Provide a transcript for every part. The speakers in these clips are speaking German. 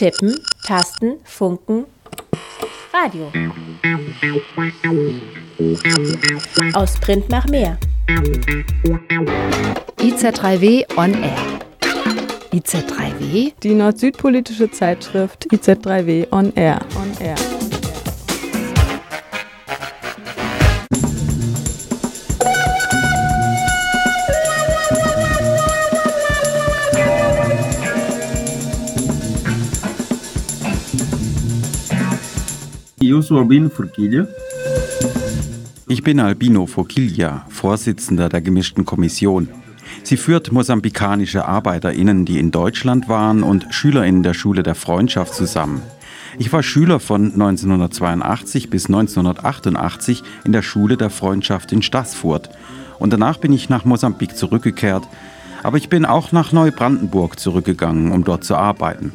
Tippen, Tasten, Funken, Radio. Aus Print nach mehr. IZ3W on Air. IZ3W? Die nord-süd-politische Zeitschrift IZ3W on Air. On Air. Sou Albino Forquilha. Ich bin Albino Forquilha, Vorsitzender der gemischten Kommission. Sie führt mosambikanische ArbeiterInnen, die in Deutschland waren, und SchülerInnen der Schule der Freundschaft zusammen. Ich war Schüler von 1982 bis 1988 in der Schule der Freundschaft in Stassfurt. Und danach bin ich nach Mosambik zurückgekehrt. Aber ich bin auch nach Neubrandenburg zurückgegangen, um dort zu arbeiten.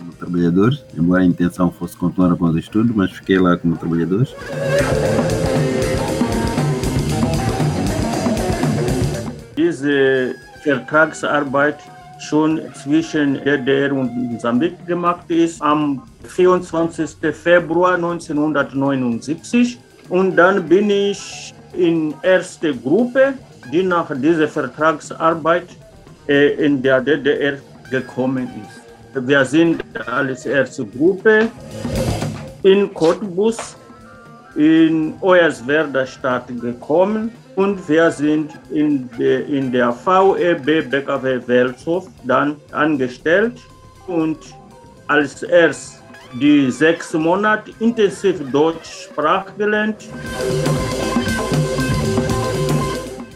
Diese Vertragsarbeit schon zwischen DDR und Mosambik gemacht ist am 24. Februar 1979 und dann bin ich in erste Gruppe, die nach dieser Vertragsarbeit in der DDR gekommen ist. Wir sind als erste Gruppe in Cottbus in Oyerswerda Stadt gekommen und wir sind in, de, in der VEB BKW Welshof dann angestellt und als erst die sechs Monate intensiv Deutsch sprach gelernt.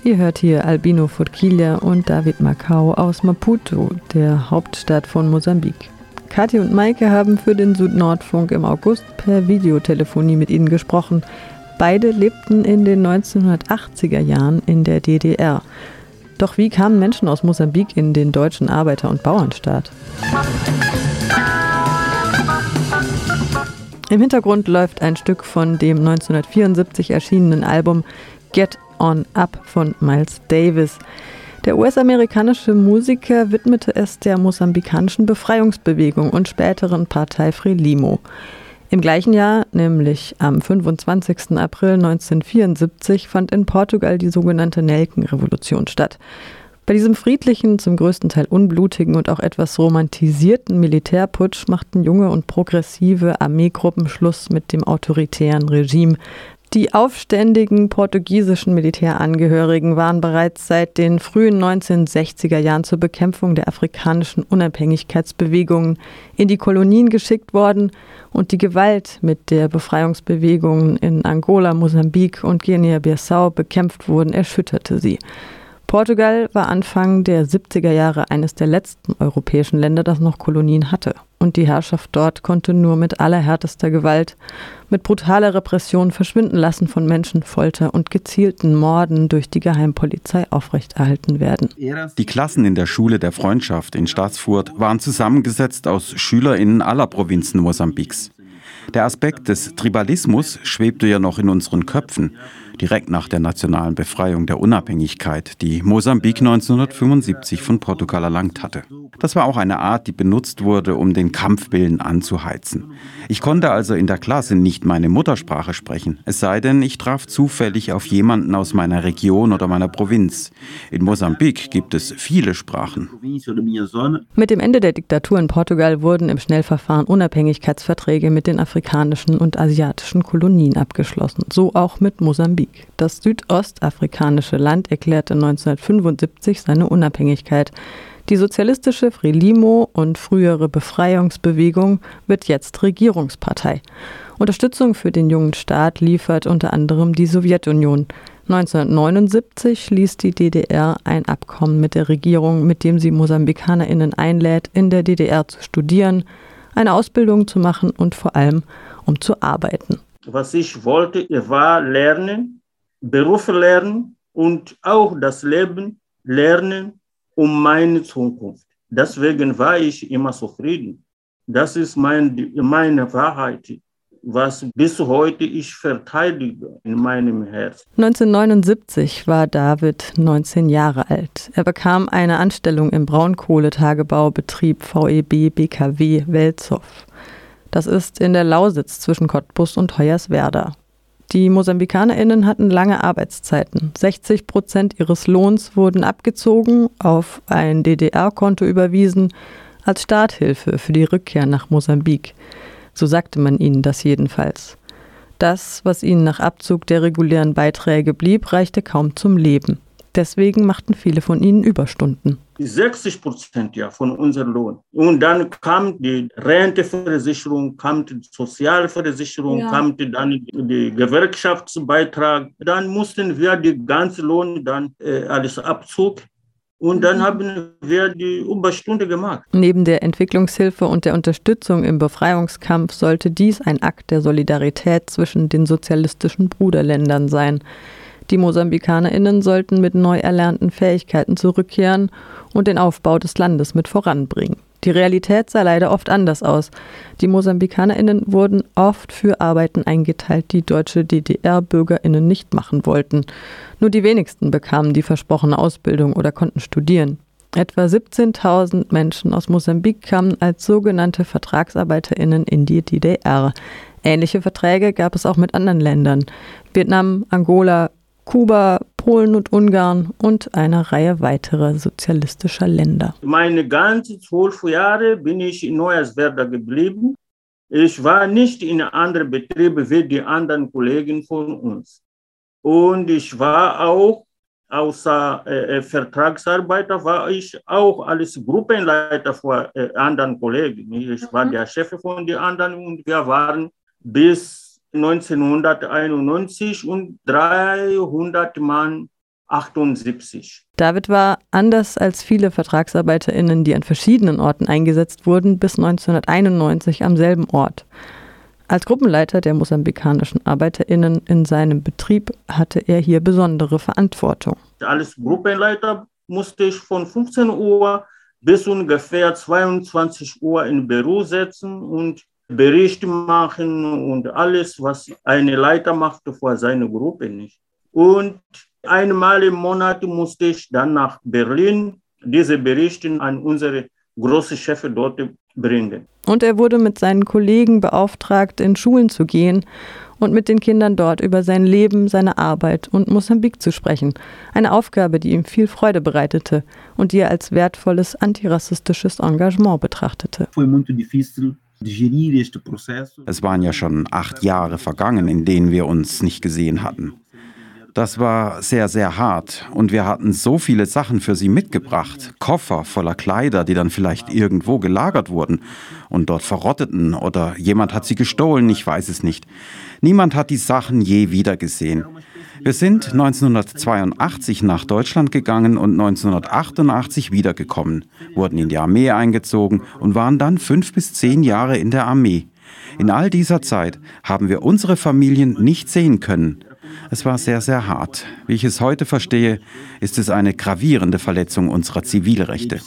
Ihr hört hier Albino Forquilha und David Macau aus Maputo, der Hauptstadt von Mosambik. Kathi und Maike haben für den Südnordfunk im August per Videotelefonie mit ihnen gesprochen. Beide lebten in den 1980er Jahren in der DDR. Doch wie kamen Menschen aus Mosambik in den deutschen Arbeiter- und Bauernstaat? Im Hintergrund läuft ein Stück von dem 1974 erschienenen Album Get On Up von Miles Davis. Der US-amerikanische Musiker widmete es der mosambikanischen Befreiungsbewegung und späteren Partei Frelimo. Im gleichen Jahr, nämlich am 25. April 1974, fand in Portugal die sogenannte Nelkenrevolution statt. Bei diesem friedlichen, zum größten Teil unblutigen und auch etwas romantisierten Militärputsch machten junge und progressive Armeegruppen Schluss mit dem autoritären Regime, die aufständigen portugiesischen Militärangehörigen waren bereits seit den frühen 1960er Jahren zur Bekämpfung der afrikanischen Unabhängigkeitsbewegungen in die Kolonien geschickt worden und die Gewalt mit der Befreiungsbewegungen in Angola, Mosambik und Guinea-Bissau bekämpft wurden, erschütterte sie. Portugal war Anfang der 70er Jahre eines der letzten europäischen Länder, das noch Kolonien hatte. Und die Herrschaft dort konnte nur mit allerhärtester Gewalt, mit brutaler Repression, Verschwinden lassen von Menschen, Folter und gezielten Morden durch die Geheimpolizei aufrechterhalten werden. Die Klassen in der Schule der Freundschaft in Staatsfurt waren zusammengesetzt aus SchülerInnen aller Provinzen Mosambiks. Der Aspekt des Tribalismus schwebte ja noch in unseren Köpfen direkt nach der nationalen Befreiung der Unabhängigkeit, die Mosambik 1975 von Portugal erlangt hatte. Das war auch eine Art, die benutzt wurde, um den Kampfwillen anzuheizen. Ich konnte also in der Klasse nicht meine Muttersprache sprechen, es sei denn, ich traf zufällig auf jemanden aus meiner Region oder meiner Provinz. In Mosambik gibt es viele Sprachen. Mit dem Ende der Diktatur in Portugal wurden im Schnellverfahren Unabhängigkeitsverträge mit den afrikanischen und asiatischen Kolonien abgeschlossen, so auch mit Mosambik. Das südostafrikanische Land erklärte 1975 seine Unabhängigkeit. Die sozialistische Frelimo und frühere Befreiungsbewegung wird jetzt Regierungspartei. Unterstützung für den jungen Staat liefert unter anderem die Sowjetunion. 1979 schließ die DDR ein Abkommen mit der Regierung, mit dem sie MosambikanerInnen einlädt, in der DDR zu studieren, eine Ausbildung zu machen und vor allem um zu arbeiten. Was ich wollte, war lernen, Beruf lernen und auch das Leben lernen um meine Zukunft. Deswegen war ich immer zufrieden. Das ist mein, meine Wahrheit, was bis heute ich verteidige in meinem Herzen. 1979 war David 19 Jahre alt. Er bekam eine Anstellung im Braunkohletagebaubetrieb VEB BKW Welzow. Das ist in der Lausitz zwischen Cottbus und Hoyerswerda. Die MosambikanerInnen hatten lange Arbeitszeiten. 60 Prozent ihres Lohns wurden abgezogen, auf ein DDR-Konto überwiesen, als Starthilfe für die Rückkehr nach Mosambik. So sagte man ihnen das jedenfalls. Das, was ihnen nach Abzug der regulären Beiträge blieb, reichte kaum zum Leben. Deswegen machten viele von ihnen Überstunden. 60 Prozent ja von unserem Lohn. Und dann kam die Renteversicherung, kam die Sozialversicherung, ja. kam die, dann die Gewerkschaftsbeitrag. Dann mussten wir die ganze Lohn dann äh, alles Abzug und dann mhm. haben wir die Überstunde gemacht. Neben der Entwicklungshilfe und der Unterstützung im Befreiungskampf sollte dies ein Akt der Solidarität zwischen den sozialistischen Bruderländern sein. Die MosambikanerInnen sollten mit neu erlernten Fähigkeiten zurückkehren und den Aufbau des Landes mit voranbringen. Die Realität sah leider oft anders aus. Die MosambikanerInnen wurden oft für Arbeiten eingeteilt, die deutsche DDR-BürgerInnen nicht machen wollten. Nur die wenigsten bekamen die versprochene Ausbildung oder konnten studieren. Etwa 17.000 Menschen aus Mosambik kamen als sogenannte VertragsarbeiterInnen in die DDR. Ähnliche Verträge gab es auch mit anderen Ländern. Vietnam, Angola, Kuba, Polen und Ungarn und eine Reihe weiterer sozialistischer Länder. Meine ganzen zwölf Jahre bin ich in Neuerswerda geblieben. Ich war nicht in anderen Betrieben wie die anderen Kollegen von uns. Und ich war auch außer äh, äh Vertragsarbeiter war ich auch als Gruppenleiter vor äh, anderen Kollegen. Ich war mhm. der Chef von den anderen und wir waren bis 1991 und 300 Mann 78. David war, anders als viele VertragsarbeiterInnen, die an verschiedenen Orten eingesetzt wurden, bis 1991 am selben Ort. Als Gruppenleiter der mosambikanischen ArbeiterInnen in seinem Betrieb hatte er hier besondere Verantwortung. Als Gruppenleiter musste ich von 15 Uhr bis ungefähr 22 Uhr in Büro setzen und Bericht machen und alles, was eine Leiter macht vor seiner Gruppe nicht. Und einmal im Monat musste ich dann nach Berlin diese Berichte an unsere großen Chefs dort bringen. Und er wurde mit seinen Kollegen beauftragt, in Schulen zu gehen und mit den Kindern dort über sein Leben, seine Arbeit und Mosambik zu sprechen. Eine Aufgabe, die ihm viel Freude bereitete und die er als wertvolles antirassistisches Engagement betrachtete. Foi muito difícil es waren ja schon acht Jahre vergangen, in denen wir uns nicht gesehen hatten. Das war sehr, sehr hart und wir hatten so viele Sachen für sie mitgebracht. Koffer voller Kleider, die dann vielleicht irgendwo gelagert wurden und dort verrotteten oder jemand hat sie gestohlen, ich weiß es nicht. Niemand hat die Sachen je wiedergesehen. Wir sind 1982 nach Deutschland gegangen und 1988 wiedergekommen, wurden in die Armee eingezogen und waren dann fünf bis zehn Jahre in der Armee. In all dieser Zeit haben wir unsere Familien nicht sehen können. Es war sehr, sehr hart. Wie ich es heute verstehe, ist es eine gravierende Verletzung unserer Zivilrechte.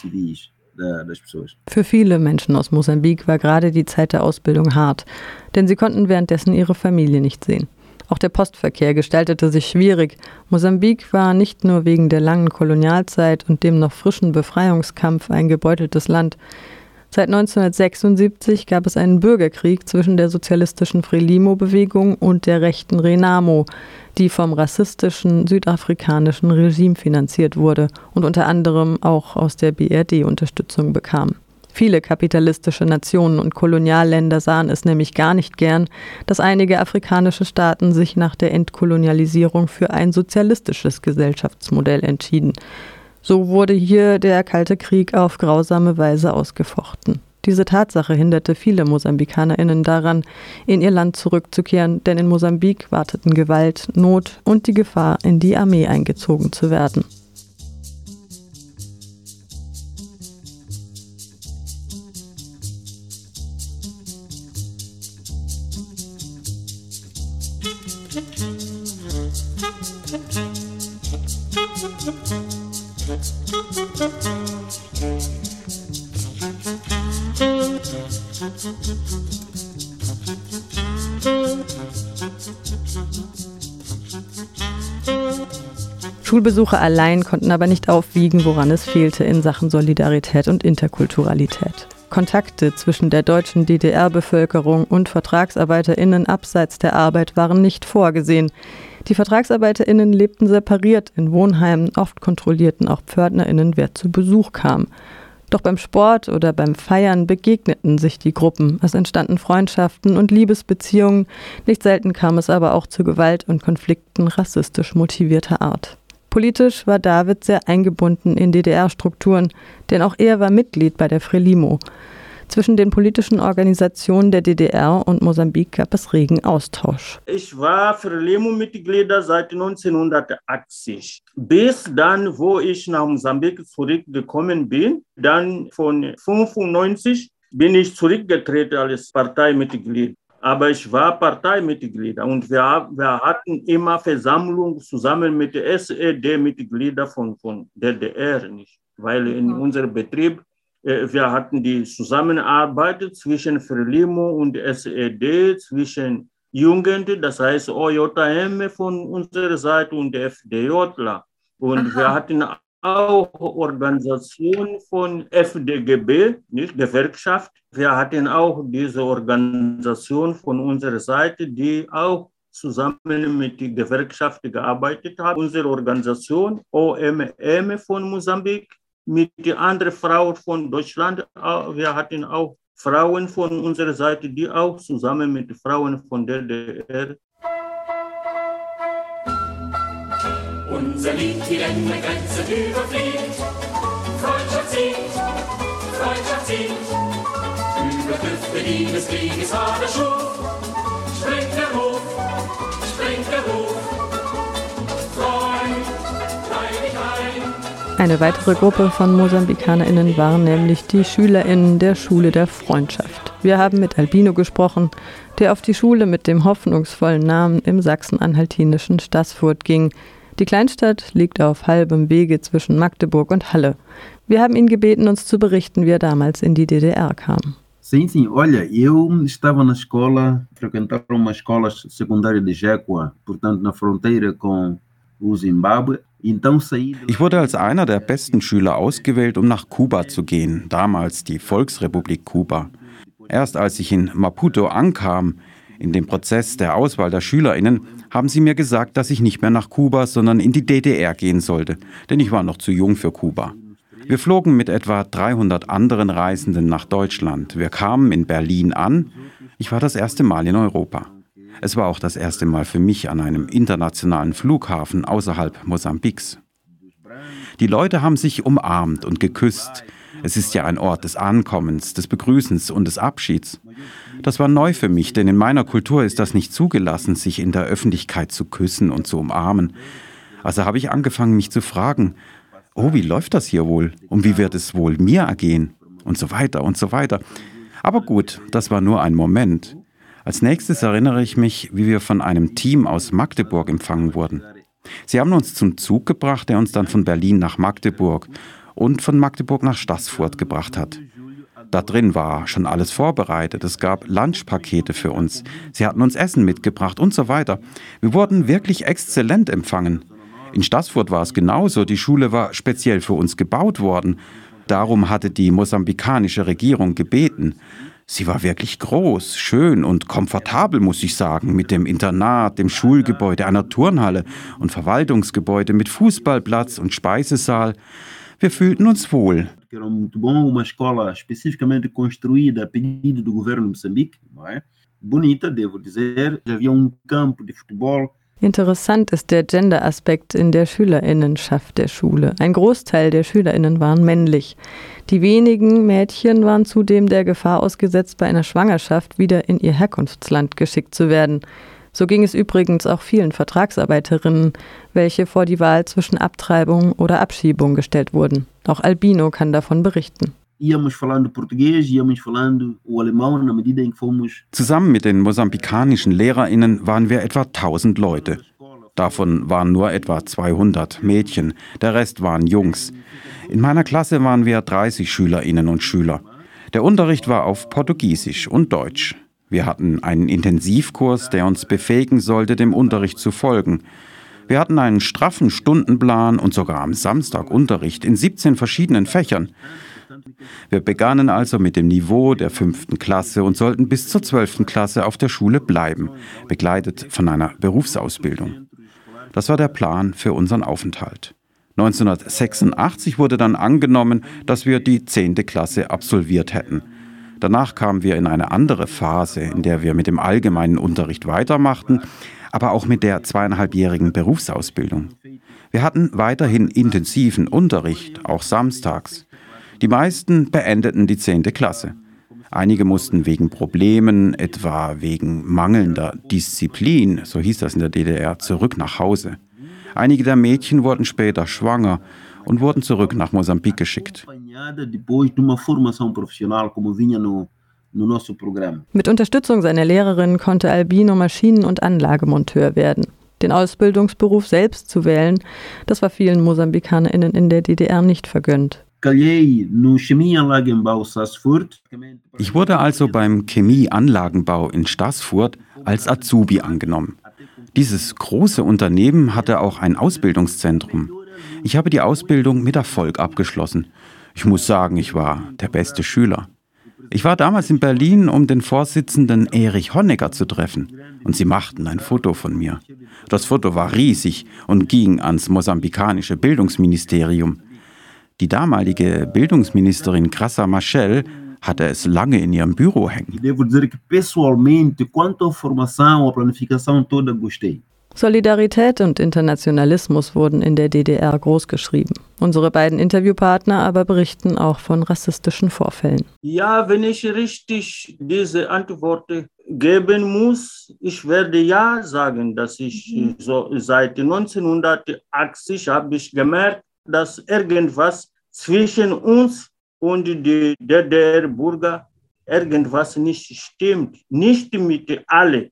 Für viele Menschen aus Mosambik war gerade die Zeit der Ausbildung hart, denn sie konnten währenddessen ihre Familie nicht sehen. Auch der Postverkehr gestaltete sich schwierig. Mosambik war nicht nur wegen der langen Kolonialzeit und dem noch frischen Befreiungskampf ein gebeuteltes Land. Seit 1976 gab es einen Bürgerkrieg zwischen der sozialistischen Frelimo-Bewegung und der rechten Renamo, die vom rassistischen südafrikanischen Regime finanziert wurde und unter anderem auch aus der BRD Unterstützung bekam. Viele kapitalistische Nationen und Kolonialländer sahen es nämlich gar nicht gern, dass einige afrikanische Staaten sich nach der Entkolonialisierung für ein sozialistisches Gesellschaftsmodell entschieden. So wurde hier der Kalte Krieg auf grausame Weise ausgefochten. Diese Tatsache hinderte viele MosambikanerInnen daran, in ihr Land zurückzukehren, denn in Mosambik warteten Gewalt, Not und die Gefahr, in die Armee eingezogen zu werden. Schulbesuche allein konnten aber nicht aufwiegen, woran es fehlte in Sachen Solidarität und Interkulturalität. Kontakte zwischen der deutschen DDR-Bevölkerung und VertragsarbeiterInnen abseits der Arbeit waren nicht vorgesehen. Die VertragsarbeiterInnen lebten separiert in Wohnheimen, oft kontrollierten auch PförtnerInnen, wer zu Besuch kam. Doch beim Sport oder beim Feiern begegneten sich die Gruppen. Es entstanden Freundschaften und Liebesbeziehungen. Nicht selten kam es aber auch zu Gewalt und Konflikten rassistisch motivierter Art. Politisch war David sehr eingebunden in DDR-Strukturen, denn auch er war Mitglied bei der Frelimo. Zwischen den politischen Organisationen der DDR und Mosambik gab es regen Austausch. Ich war Frelimo-Mitglied seit 1980. Bis dann, wo ich nach Mosambik zurückgekommen bin, dann von 1995 bin ich zurückgetreten als Parteimitglied. Aber ich war Parteimitglied und wir, wir hatten immer Versammlungen zusammen mit den SED-Mitgliedern von, von DDR, nicht? weil in mhm. unserem Betrieb äh, wir hatten die Zusammenarbeit zwischen Frelimo und SED, zwischen Jugend, das heißt OJM von unserer Seite und FDJler. Und Aha. wir hatten auch Organisation von FDGB, nicht Gewerkschaft. Wir hatten auch diese Organisation von unserer Seite, die auch zusammen mit der Gewerkschaft gearbeitet hat. Unsere Organisation OMM von Mosambik mit den anderen Frauen von Deutschland. Wir hatten auch Frauen von unserer Seite, die auch zusammen mit Frauen von der DDR. Unser Lied die Ländergrenze überfliegt. Freundschaft singt, Freundschaft singt. Über Klüfte die des Krieges war der Schuf. Springt der Ruf, springt der Ruf. Eine weitere Gruppe von MosambikanerInnen waren nämlich die SchülerInnen der Schule der Freundschaft. Wir haben mit Albino gesprochen, der auf die Schule mit dem hoffnungsvollen Namen im sachsen-anhaltinischen Stassfurt ging. Die Kleinstadt liegt auf halbem Wege zwischen Magdeburg und Halle. Wir haben ihn gebeten, uns zu berichten, wie er damals in die DDR kam. Sim, sim. Olha, eu estava na escola, frequentava uma escola secundária de Jequá, portanto, na fronteira com o Zimbábue. Ich wurde als einer der besten Schüler ausgewählt, um nach Kuba zu gehen, damals die Volksrepublik Kuba. Erst als ich in Maputo ankam, in dem Prozess der Auswahl der Schülerinnen, haben sie mir gesagt, dass ich nicht mehr nach Kuba, sondern in die DDR gehen sollte, denn ich war noch zu jung für Kuba. Wir flogen mit etwa 300 anderen Reisenden nach Deutschland. Wir kamen in Berlin an. Ich war das erste Mal in Europa. Es war auch das erste Mal für mich an einem internationalen Flughafen außerhalb Mosambiks. Die Leute haben sich umarmt und geküsst. Es ist ja ein Ort des Ankommens, des Begrüßens und des Abschieds. Das war neu für mich, denn in meiner Kultur ist das nicht zugelassen, sich in der Öffentlichkeit zu küssen und zu umarmen. Also habe ich angefangen, mich zu fragen, oh, wie läuft das hier wohl? Und wie wird es wohl mir ergehen? Und so weiter und so weiter. Aber gut, das war nur ein Moment. Als nächstes erinnere ich mich, wie wir von einem Team aus Magdeburg empfangen wurden. Sie haben uns zum Zug gebracht, der uns dann von Berlin nach Magdeburg und von Magdeburg nach Stassfurt gebracht hat. Da drin war schon alles vorbereitet. Es gab Lunchpakete für uns. Sie hatten uns Essen mitgebracht und so weiter. Wir wurden wirklich exzellent empfangen. In Stassfurt war es genauso. Die Schule war speziell für uns gebaut worden. Darum hatte die mosambikanische Regierung gebeten. Sie war wirklich groß, schön und komfortabel, muss ich sagen, mit dem Internat, dem Schulgebäude, einer Turnhalle und Verwaltungsgebäude mit Fußballplatz und Speisesaal. Wir fühlten uns wohl. Interessant ist der Gender-Aspekt in der Schülerinnenschaft der Schule. Ein Großteil der Schülerinnen waren männlich. Die wenigen Mädchen waren zudem der Gefahr ausgesetzt, bei einer Schwangerschaft wieder in ihr Herkunftsland geschickt zu werden. So ging es übrigens auch vielen Vertragsarbeiterinnen, welche vor die Wahl zwischen Abtreibung oder Abschiebung gestellt wurden. Auch Albino kann davon berichten. Zusammen mit den mosambikanischen LehrerInnen waren wir etwa 1000 Leute. Davon waren nur etwa 200 Mädchen, der Rest waren Jungs. In meiner Klasse waren wir 30 Schülerinnen und Schüler. Der Unterricht war auf Portugiesisch und Deutsch. Wir hatten einen Intensivkurs, der uns befähigen sollte, dem Unterricht zu folgen. Wir hatten einen straffen Stundenplan und sogar am Samstag Unterricht in 17 verschiedenen Fächern. Wir begannen also mit dem Niveau der fünften Klasse und sollten bis zur zwölften Klasse auf der Schule bleiben, begleitet von einer Berufsausbildung. Das war der Plan für unseren Aufenthalt. 1986 wurde dann angenommen, dass wir die zehnte Klasse absolviert hätten. Danach kamen wir in eine andere Phase, in der wir mit dem allgemeinen Unterricht weitermachten, aber auch mit der zweieinhalbjährigen Berufsausbildung. Wir hatten weiterhin intensiven Unterricht, auch samstags. Die meisten beendeten die zehnte Klasse. Einige mussten wegen Problemen, etwa wegen mangelnder Disziplin, so hieß das in der DDR, zurück nach Hause. Einige der Mädchen wurden später schwanger und wurden zurück nach Mosambik geschickt. Mit Unterstützung seiner Lehrerin konnte Albino Maschinen- und Anlagemonteur werden. Den Ausbildungsberuf selbst zu wählen, das war vielen MosambikanerInnen in der DDR nicht vergönnt. Ich wurde also beim Chemieanlagenbau in Stassfurt als Azubi angenommen. Dieses große Unternehmen hatte auch ein Ausbildungszentrum. Ich habe die Ausbildung mit Erfolg abgeschlossen. Ich muss sagen, ich war der beste Schüler. Ich war damals in Berlin, um den Vorsitzenden Erich Honecker zu treffen. Und sie machten ein Foto von mir. Das Foto war riesig und ging ans mosambikanische Bildungsministerium. Die damalige Bildungsministerin Crassa Machel hatte es lange in ihrem Büro hängen. Devo dizer que pessoalmente, quanto à formação, à planificação toda, gostei. Solidarität und Internationalismus wurden in der DDR großgeschrieben. Unsere beiden Interviewpartner aber berichten auch von rassistischen Vorfällen. Ja, wenn ich richtig diese Antwort geben muss, ich werde ja sagen, dass ich so seit 1980 habe ich gemerkt, dass irgendwas zwischen uns und die DDR-Bürger irgendwas nicht stimmt. Nicht mit allen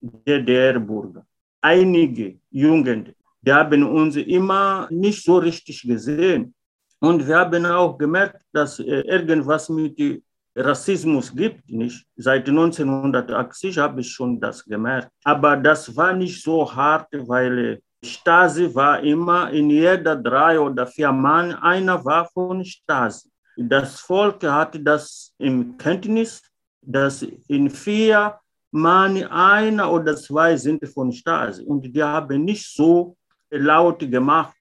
DDR-Bürgern einige Jugend, die haben uns immer nicht so richtig gesehen. Und wir haben auch gemerkt, dass äh, irgendwas mit Rassismus gibt, nicht? Seit 1980 habe ich schon das gemerkt. Aber das war nicht so hart, weil Stasi war immer in jeder drei oder vier Mann, einer war von Stasi. Das Volk hatte das im Kenntnis, dass in vier man einer oder zwei sind von Stasi und die haben nicht so laut gemacht.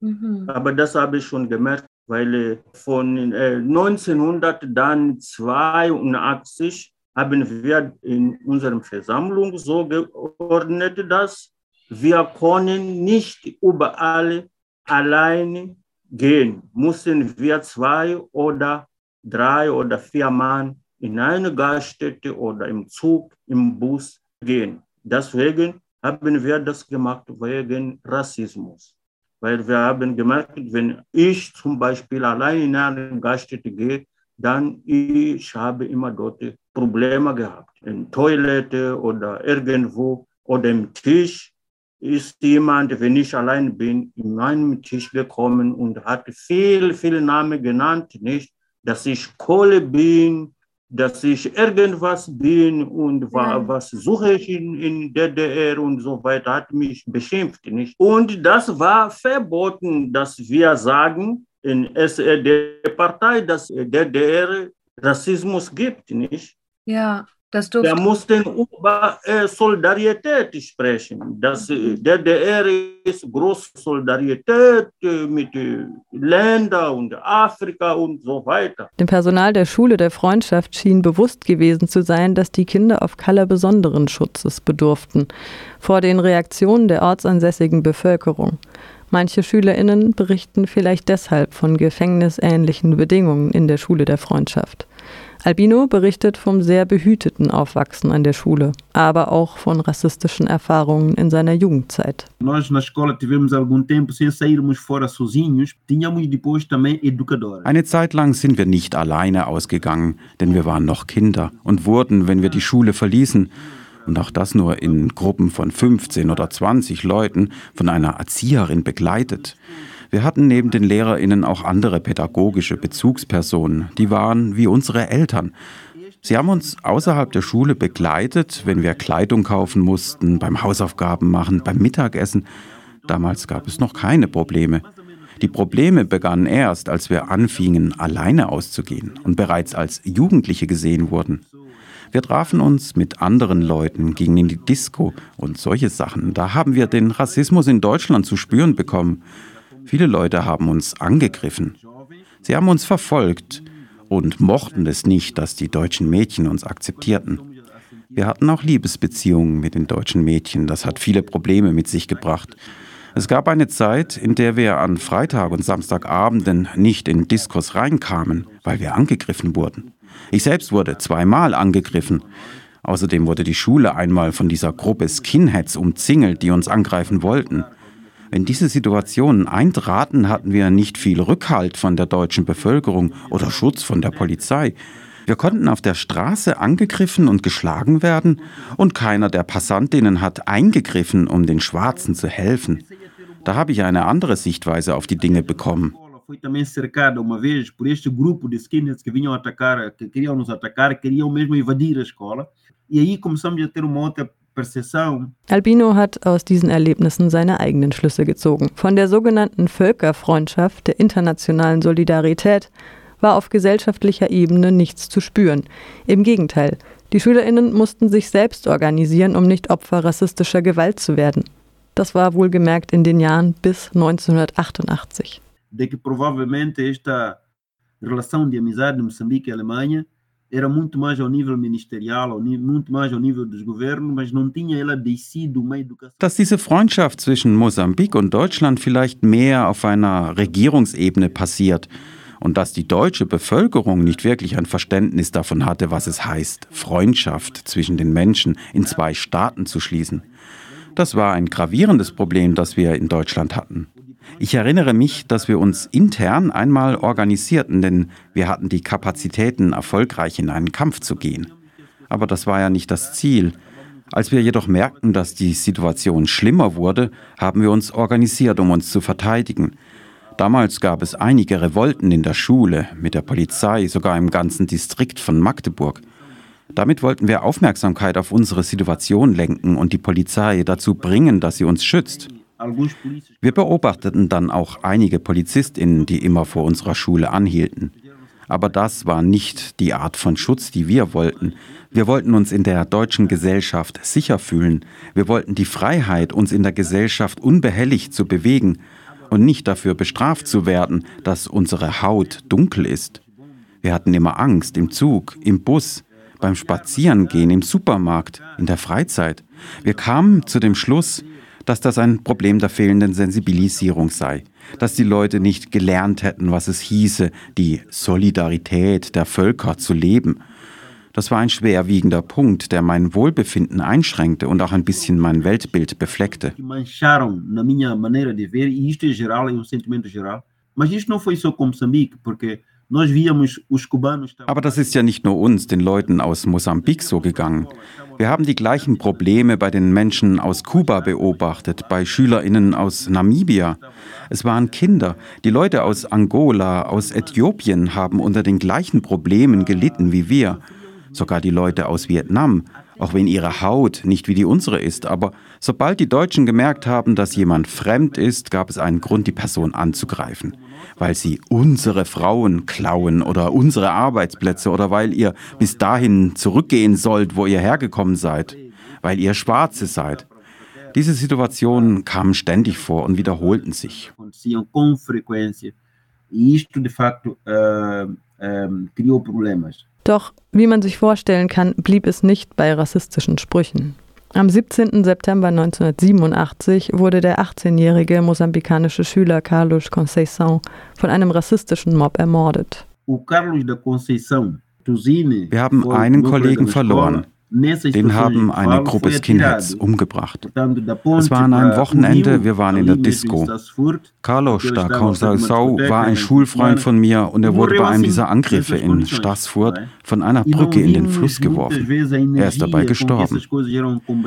Mhm. Aber das habe ich schon gemerkt, weil von 1982 haben wir in unserer Versammlung so geordnet, dass wir können nicht überall alleine gehen. Müssen wir zwei oder drei oder vier Mann in eine Gaststätte oder im Zug, im Bus gehen. Deswegen haben wir das gemacht wegen Rassismus. Weil wir haben gemerkt, wenn ich zum Beispiel allein in eine Gaststätte gehe, dann ich habe immer dort Probleme gehabt. In Toilette oder irgendwo oder im Tisch ist jemand, wenn ich allein bin, in meinem Tisch gekommen und hat viel, viele Namen genannt, nicht, dass ich Kohle bin, dass ich irgendwas bin und wa, was suche ich in, in DDR und so weiter, hat mich beschimpft. Nicht? Und das war verboten, dass wir sagen in SED-Partei, dass DDR Rassismus gibt. Nicht? Ja. Das durfte Wir mussten über äh, Solidarität sprechen. Das, äh, der DDR ist große Solidarität äh, mit äh, Ländern und Afrika und so weiter. Dem Personal der Schule der Freundschaft schien bewusst gewesen zu sein, dass die Kinder auf Kaller besonderen Schutzes bedurften vor den Reaktionen der ortsansässigen Bevölkerung. Manche SchülerInnen berichten vielleicht deshalb von gefängnisähnlichen Bedingungen in der Schule der Freundschaft. Albino berichtet vom sehr behüteten Aufwachsen an der Schule, aber auch von rassistischen Erfahrungen in seiner Jugendzeit. Eine Zeit lang sind wir nicht alleine ausgegangen, denn wir waren noch Kinder und wurden, wenn wir die Schule verließen, und auch das nur in Gruppen von 15 oder 20 Leuten, von einer Erzieherin begleitet. Wir hatten neben den Lehrerinnen auch andere pädagogische Bezugspersonen, die waren wie unsere Eltern. Sie haben uns außerhalb der Schule begleitet, wenn wir Kleidung kaufen mussten, beim Hausaufgaben machen, beim Mittagessen. Damals gab es noch keine Probleme. Die Probleme begannen erst, als wir anfingen, alleine auszugehen und bereits als Jugendliche gesehen wurden. Wir trafen uns mit anderen Leuten, gingen in die Disco und solche Sachen. Da haben wir den Rassismus in Deutschland zu spüren bekommen. Viele Leute haben uns angegriffen. Sie haben uns verfolgt und mochten es nicht, dass die deutschen Mädchen uns akzeptierten. Wir hatten auch Liebesbeziehungen mit den deutschen Mädchen. Das hat viele Probleme mit sich gebracht. Es gab eine Zeit, in der wir an Freitag und Samstagabenden nicht in Diskos reinkamen, weil wir angegriffen wurden. Ich selbst wurde zweimal angegriffen. Außerdem wurde die Schule einmal von dieser Gruppe Skinheads umzingelt, die uns angreifen wollten. Wenn diese Situationen eintraten, hatten wir nicht viel Rückhalt von der deutschen Bevölkerung oder Schutz von der Polizei. Wir konnten auf der Straße angegriffen und geschlagen werden und keiner der Passantinnen hat eingegriffen, um den Schwarzen zu helfen. Da habe ich eine andere Sichtweise auf die Dinge bekommen. foi também cercada uma vez por este grupo de skinheads que vinham atacar, que queriam nos atacar, queriam mesmo invadir a escola. E aí começamos a. Albino hat aus diesen Erlebnissen seine eigenen Schlüsse gezogen. Von der sogenannten Völkerfreundschaft, der internationalen Solidarität, war auf gesellschaftlicher Ebene nichts zu spüren. Im Gegenteil, die Schülerinnen mussten sich selbst organisieren, um nicht Opfer rassistischer Gewalt zu werden. Das war wohlgemerkt in den Jahren bis 1988. De que provavelmente esta relação de amizade era muito mais ao nível ministerial, ao nível, muito mais ao nível dos governos, mas não tinha ela descido uma educação. Dass diese Freundschaft zwischen Mosambik und Deutschland vielleicht mehr auf einer Regierungsebene passiert und dass die deutsche Bevölkerung nicht wirklich ein Verständnis davon hatte, was es heißt, Freundschaft zwischen den Menschen in zwei Staaten zu schließen. Das war ein gravierendes Problem, das wir in Deutschland hatten. Ich erinnere mich, dass wir uns intern einmal organisierten, denn wir hatten die Kapazitäten, erfolgreich in einen Kampf zu gehen. Aber das war ja nicht das Ziel. Als wir jedoch merkten, dass die Situation schlimmer wurde, haben wir uns organisiert, um uns zu verteidigen. Damals gab es einige Revolten in der Schule, mit der Polizei, sogar im ganzen Distrikt von Magdeburg. Damit wollten wir Aufmerksamkeit auf unsere Situation lenken und die Polizei dazu bringen, dass sie uns schützt. Wir beobachteten dann auch einige Polizistinnen, die immer vor unserer Schule anhielten. Aber das war nicht die Art von Schutz, die wir wollten. Wir wollten uns in der deutschen Gesellschaft sicher fühlen. Wir wollten die Freiheit, uns in der Gesellschaft unbehelligt zu bewegen und nicht dafür bestraft zu werden, dass unsere Haut dunkel ist. Wir hatten immer Angst im Zug, im Bus, beim Spazierengehen, im Supermarkt, in der Freizeit. Wir kamen zu dem Schluss, dass das ein Problem der fehlenden Sensibilisierung sei, dass die Leute nicht gelernt hätten, was es hieße, die Solidarität der Völker zu leben. Das war ein schwerwiegender Punkt, der mein Wohlbefinden einschränkte und auch ein bisschen mein Weltbild befleckte. Mas isto não foi só com Moçambique, porque Aber das ist ja nicht nur uns, den Leuten aus Mosambik so gegangen. Wir haben die gleichen Probleme bei den Menschen aus Kuba beobachtet, bei Schülerinnen aus Namibia. Es waren Kinder. Die Leute aus Angola, aus Äthiopien haben unter den gleichen Problemen gelitten wie wir. Sogar die Leute aus Vietnam, auch wenn ihre Haut nicht wie die unsere ist. Aber sobald die Deutschen gemerkt haben, dass jemand fremd ist, gab es einen Grund, die Person anzugreifen. Weil sie unsere Frauen klauen oder unsere Arbeitsplätze oder weil ihr bis dahin zurückgehen sollt, wo ihr hergekommen seid. Weil ihr Schwarze seid. Diese Situationen kamen ständig vor und wiederholten sich. E criou problemas. Doch, wie man sich vorstellen kann, blieb es nicht bei rassistischen Sprüchen. Am 17. September 1987 wurde der 18-jährige mosambikanische Schüler Carlos Conceição von einem rassistischen Mob ermordet. Wir haben einen Kollegen verloren. Den haben eine Gruppe Skinheads umgebracht. Es war an einem Wochenende, wir waren in der Disco. Carlos da discoteca war ein Schulfreund von mir und er wurde bei einem dieser Angriffe in Stassfurt von einer Brücke in den Fluss geworfen. Er ist dabei gestorben.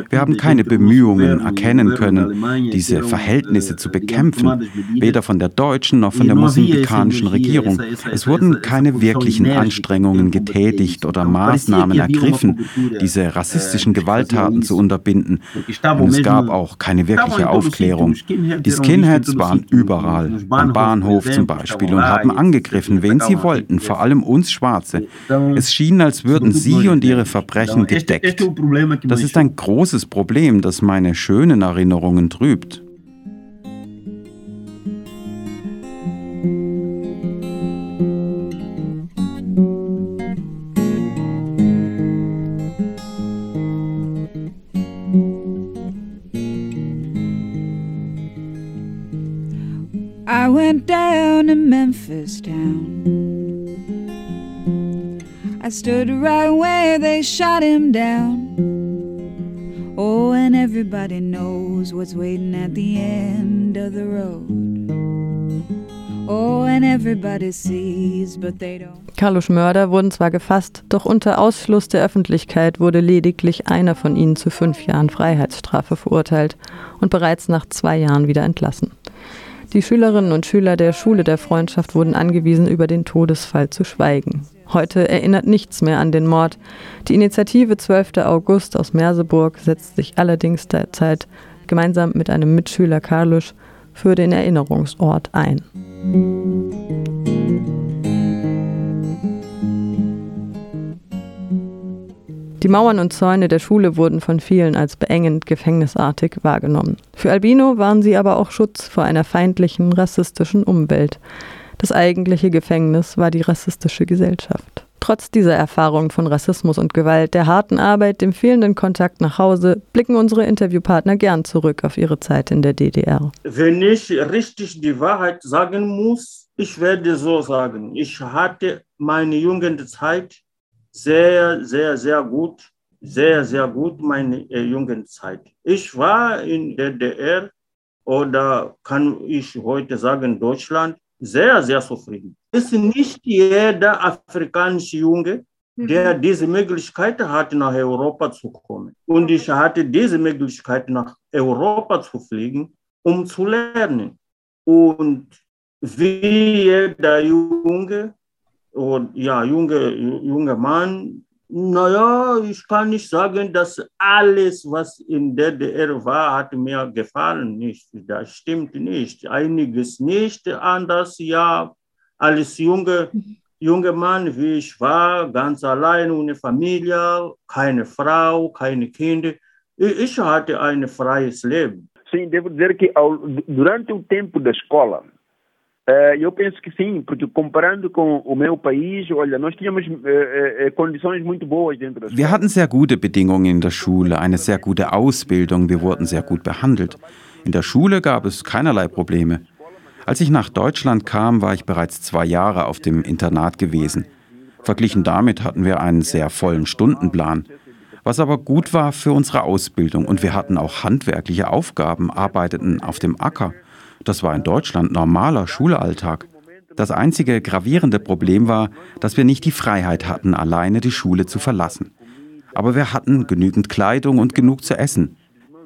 Wir haben keine Bemühungen erkennen können, diese Verhältnisse zu digamos, bekämpfen, weder von der deutschen noch von der mosambikanischen Regierung. Es wurden keine wirklichen Anstrengungen getätigt oder Maßnahmen ergriffen, diese diese rassistischen Gewalttaten zu unterbinden. Und es gab auch keine wirkliche Aufklärung. Die Skinheads waren überall, am Bahnhof zum Beispiel, und haben angegriffen, wen sie wollten, vor allem uns Schwarze. Es schien, als würden sie und ihre Verbrechen gedeckt. Das ist ein großes Problem, das meine schönen Erinnerungen trübt. I went down to Memphis town. I stood right where they shot him down. Oh, and everybody knows what's waiting at the end of the road. Oh, and everybody sees, but they don't. Carlos Mörder wurden zwar gefasst, doch unter Ausschluss der Öffentlichkeit wurde lediglich einer von ihnen zu fünf Jahren Freiheitsstrafe verurteilt und bereits nach zwei Jahren wieder entlassen. Die Schülerinnen und Schüler der Schule der Freundschaft wurden angewiesen, über den Todesfall zu schweigen. Heute erinnert nichts mehr an den Mord. Die Initiative 12. August aus Merseburg setzt sich allerdings derzeit gemeinsam mit einem Mitschüler Karlusch für den Erinnerungsort ein. Die Mauern und Zäune der Schule wurden von vielen als beengend gefängnisartig wahrgenommen. Für Albino waren sie aber auch Schutz vor einer feindlichen, rassistischen Umwelt. Das eigentliche Gefängnis war die rassistische Gesellschaft. Trotz dieser Erfahrung von Rassismus und Gewalt, der harten Arbeit, dem fehlenden Kontakt nach Hause, blicken unsere Interviewpartner gern zurück auf ihre Zeit in der DDR. Wenn ich richtig die Wahrheit sagen muss, ich werde so sagen, ich hatte meine Jugendzeit sehr, sehr, sehr gut, sehr, sehr gut meine äh, Jugendzeit. Ich war in der DDR oder kann ich heute sagen Deutschland sehr, sehr zufrieden. Es ist nicht jeder afrikanische Junge, der diese Möglichkeit hat, nach Europa zu kommen. Und ich hatte diese Möglichkeit, nach Europa zu fliegen, um zu lernen. Und wie jeder Junge und ja, junge, junger Mann, naja, ich kann nicht sagen, dass alles, was in der DDR war, hat mir gefallen. Nicht. Das stimmt nicht. Einiges nicht anders, ja, als junge, junger Mann, wie ich war, ganz allein ohne Familie, keine Frau, keine Kinder. Ich hatte ein freies Leben. Sim, devo dizer que ao, durante o tempo da escola, eu penso que sim, porque comparando com o meu país, olha, nós tínhamos condições muito boas dentro da. Wir hatten sehr gute Bedingungen in der Schule, eine sehr gute Ausbildung, wir wurden sehr gut behandelt. In der Schule gab es keinerlei Probleme. Als ich nach Deutschland kam, war ich bereits zwei Jahre auf dem Internat gewesen. Verglichen damit hatten wir einen sehr vollen Stundenplan. Was aber gut war für unsere Ausbildung und wir hatten auch handwerkliche Aufgaben, arbeiteten auf dem Acker. Das war in Deutschland normaler Schulalltag. Das einzige gravierende Problem war, dass wir nicht die Freiheit hatten, alleine die Schule zu verlassen. Aber wir hatten genügend Kleidung und genug zu essen.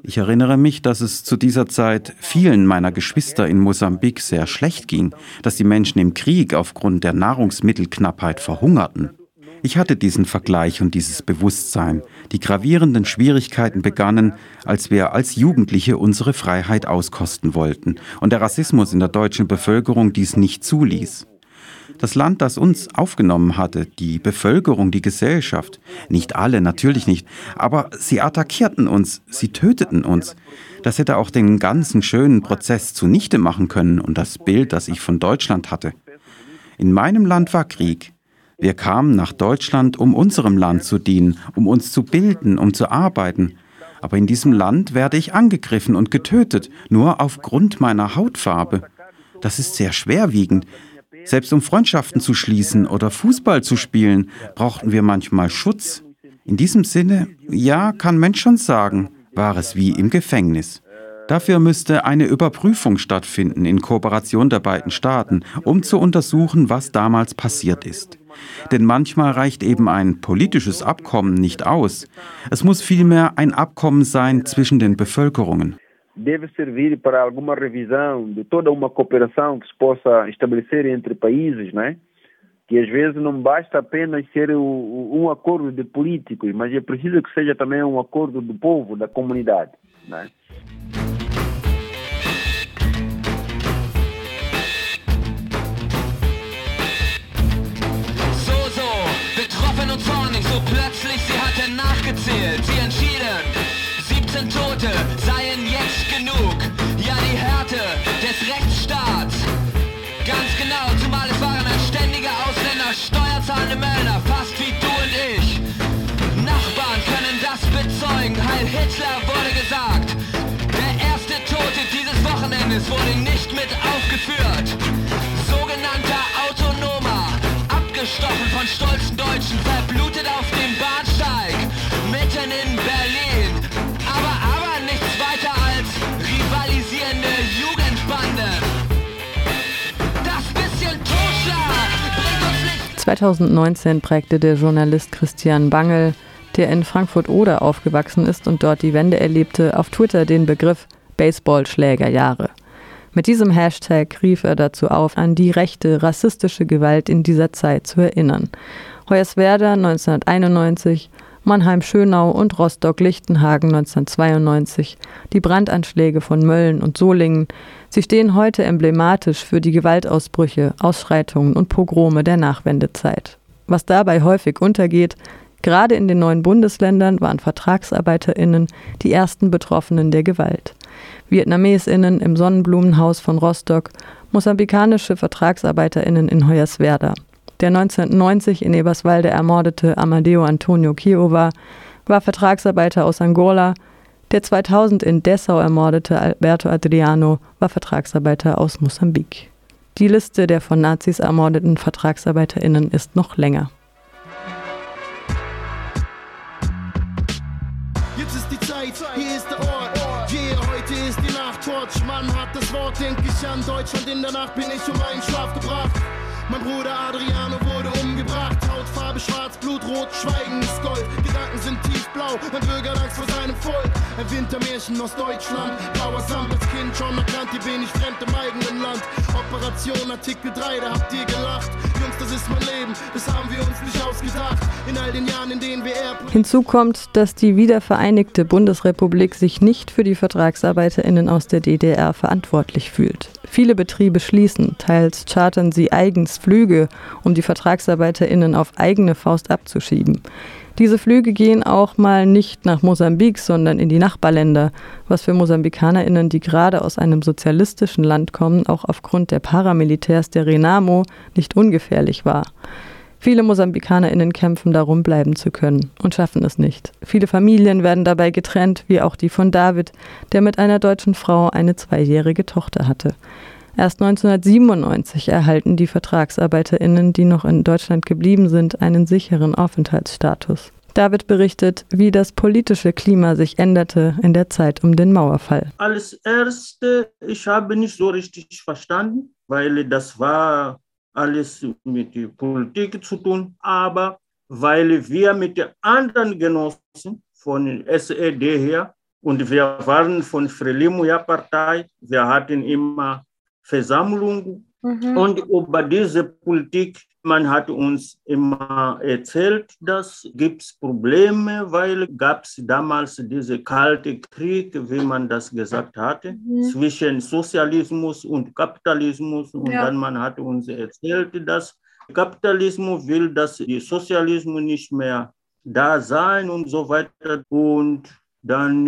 Ich erinnere mich, dass es zu dieser Zeit vielen meiner Geschwister in Mosambik sehr schlecht ging, dass die Menschen im Krieg aufgrund der Nahrungsmittelknappheit verhungerten. Ich hatte diesen Vergleich und dieses Bewusstsein. Die gravierenden Schwierigkeiten begannen, als wir als Jugendliche unsere Freiheit auskosten wollten und der Rassismus in der deutschen Bevölkerung dies nicht zuließ. Das Land, das uns aufgenommen hatte, die Bevölkerung, die Gesellschaft, nicht alle, natürlich nicht, aber sie attackierten uns, sie töteten uns. Das hätte auch den ganzen schönen Prozess zunichte machen können und das Bild, das ich von Deutschland hatte. In meinem Land war Krieg, wir kamen nach Deutschland, um unserem Land zu dienen, um uns zu bilden, um zu arbeiten. Aber in diesem Land werde ich angegriffen und getötet, nur aufgrund meiner Hautfarbe. Das ist sehr schwerwiegend. Selbst um Freundschaften zu schließen oder Fußball zu spielen, brauchten wir manchmal Schutz. In diesem Sinne, ja, kann Mensch schon sagen, war es wie im Gefängnis. Dafür müsste eine Überprüfung stattfinden in Kooperation der beiden Staaten, um zu untersuchen, was damals passiert ist. Denn manchmal reicht eben ein politisches Abkommen nicht aus. Es muss vielmehr ein Abkommen sein zwischen den Bevölkerungen. Deve servir para alguma revisão de toda uma cooperação que se possa estabelecer entre países, né? que às vezes não basta apenas ser um acordo de políticos, mas é preciso que seja também um acordo do povo, da comunidade. Né? 17 Tote seien jetzt genug, ja die Härte des Rechtsstaats, ganz genau, zumal es waren ein ständiger Ausländer, steuerzahlende Männer, fast wie du und ich. Nachbarn können das bezeugen, Heil Hitler wurde gesagt, der erste Tote dieses Wochenendes wurde nicht mit aufgeführt, sogenannter Autonomer, abgestochen von stolzen Deutschen, verblutet auf dem Bahnsteig, mitten in Berlin. 2019 prägte der Journalist Christian Bangel, der in Frankfurt-Oder aufgewachsen ist und dort die Wende erlebte, auf Twitter den Begriff Baseballschlägerjahre. Mit diesem Hashtag rief er dazu auf, an die rechte, rassistische Gewalt in dieser Zeit zu erinnern. Hoyerswerda 1991, Mannheim-Schönau und Rostock-Lichtenhagen 1992, die Brandanschläge von Mölln und Solingen, sie stehen heute emblematisch für die Gewaltausbrüche, Ausschreitungen und Pogrome der Nachwendezeit. Was dabei häufig untergeht, gerade in den neuen Bundesländern waren VertragsarbeiterInnen die ersten Betroffenen der Gewalt. VietnamesInnen im Sonnenblumenhaus von Rostock, mosambikanische VertragsarbeiterInnen in Hoyerswerda. Der 1990 in Eberswalde ermordete Amadeo Antonio Kiowa war Vertragsarbeiter aus Angola. Der 2000 in Dessau ermordete Alberto Adriano war Vertragsarbeiter aus Mosambik. Die Liste der von Nazis ermordeten VertragsarbeiterInnen ist noch länger. Jetzt ist die Zeit, hier ist der Ort. Yeah, heute ist die Nacht. Torch, Mann hat das Wort, denk ich an Deutschland. In der Nacht bin ich um meinen Schlaf gebracht. Mein Bruder Adriano wurde umgebracht. Hautfarbe schwarz, Blutrot, Schweigen ist Gold. Gedanken sind tiefblau, mein Bürger Angst vor seinem Volk. Ein Wintermärchen aus Deutschland. Blauer Sand als Kind schon erkannt, hier bin ich fremd im eigenen Land. Operation Artikel 3, da habt ihr gelacht. Jungs, das ist mein Leben, das haben wir uns nicht ausgedacht. In all den Jahren, in denen wir erben. Hinzu kommt, dass die wiedervereinigte Bundesrepublik sich nicht für die VertragsarbeiterInnen aus der DDR verantwortlich fühlt. Viele Betriebe schließen, teils chartern sie eigens Flüge, um die VertragsarbeiterInnen auf eigene Faust abzuschieben. Diese Flüge gehen auch mal nicht nach Mosambik, sondern in die Nachbarländer, was für MosambikanerInnen, die gerade aus einem sozialistischen Land kommen, auch aufgrund der Paramilitärs der Renamo nicht ungefährlich war. Viele MosambikanerInnen kämpfen darum, bleiben zu können und schaffen es nicht. Viele Familien werden dabei getrennt, wie auch die von David, der mit einer deutschen Frau eine zweijährige Tochter hatte. Erst 1997 erhalten die VertragsarbeiterInnen, die noch in Deutschland geblieben sind, einen sicheren Aufenthaltsstatus. David berichtet, wie das politische Klima sich änderte in der Zeit um den Mauerfall. Als erste, ich habe nicht so richtig verstanden, weil das war alles mit der Politik zu tun, aber weil wir mit den anderen Genossen von SED her und wir waren von Frelimu-Partei, wir hatten immer Versammlung Mhm. und über diese Politik, man hat uns immer erzählt, dass gibt es Probleme, weil gab es damals diese kalte Krieg, wie man das gesagt hatte, Mhm. zwischen Sozialismus und Kapitalismus. Und Ja. dann man hat uns erzählt, dass Kapitalismus will, dass die Sozialismus nicht mehr da sein und so weiter. Und dann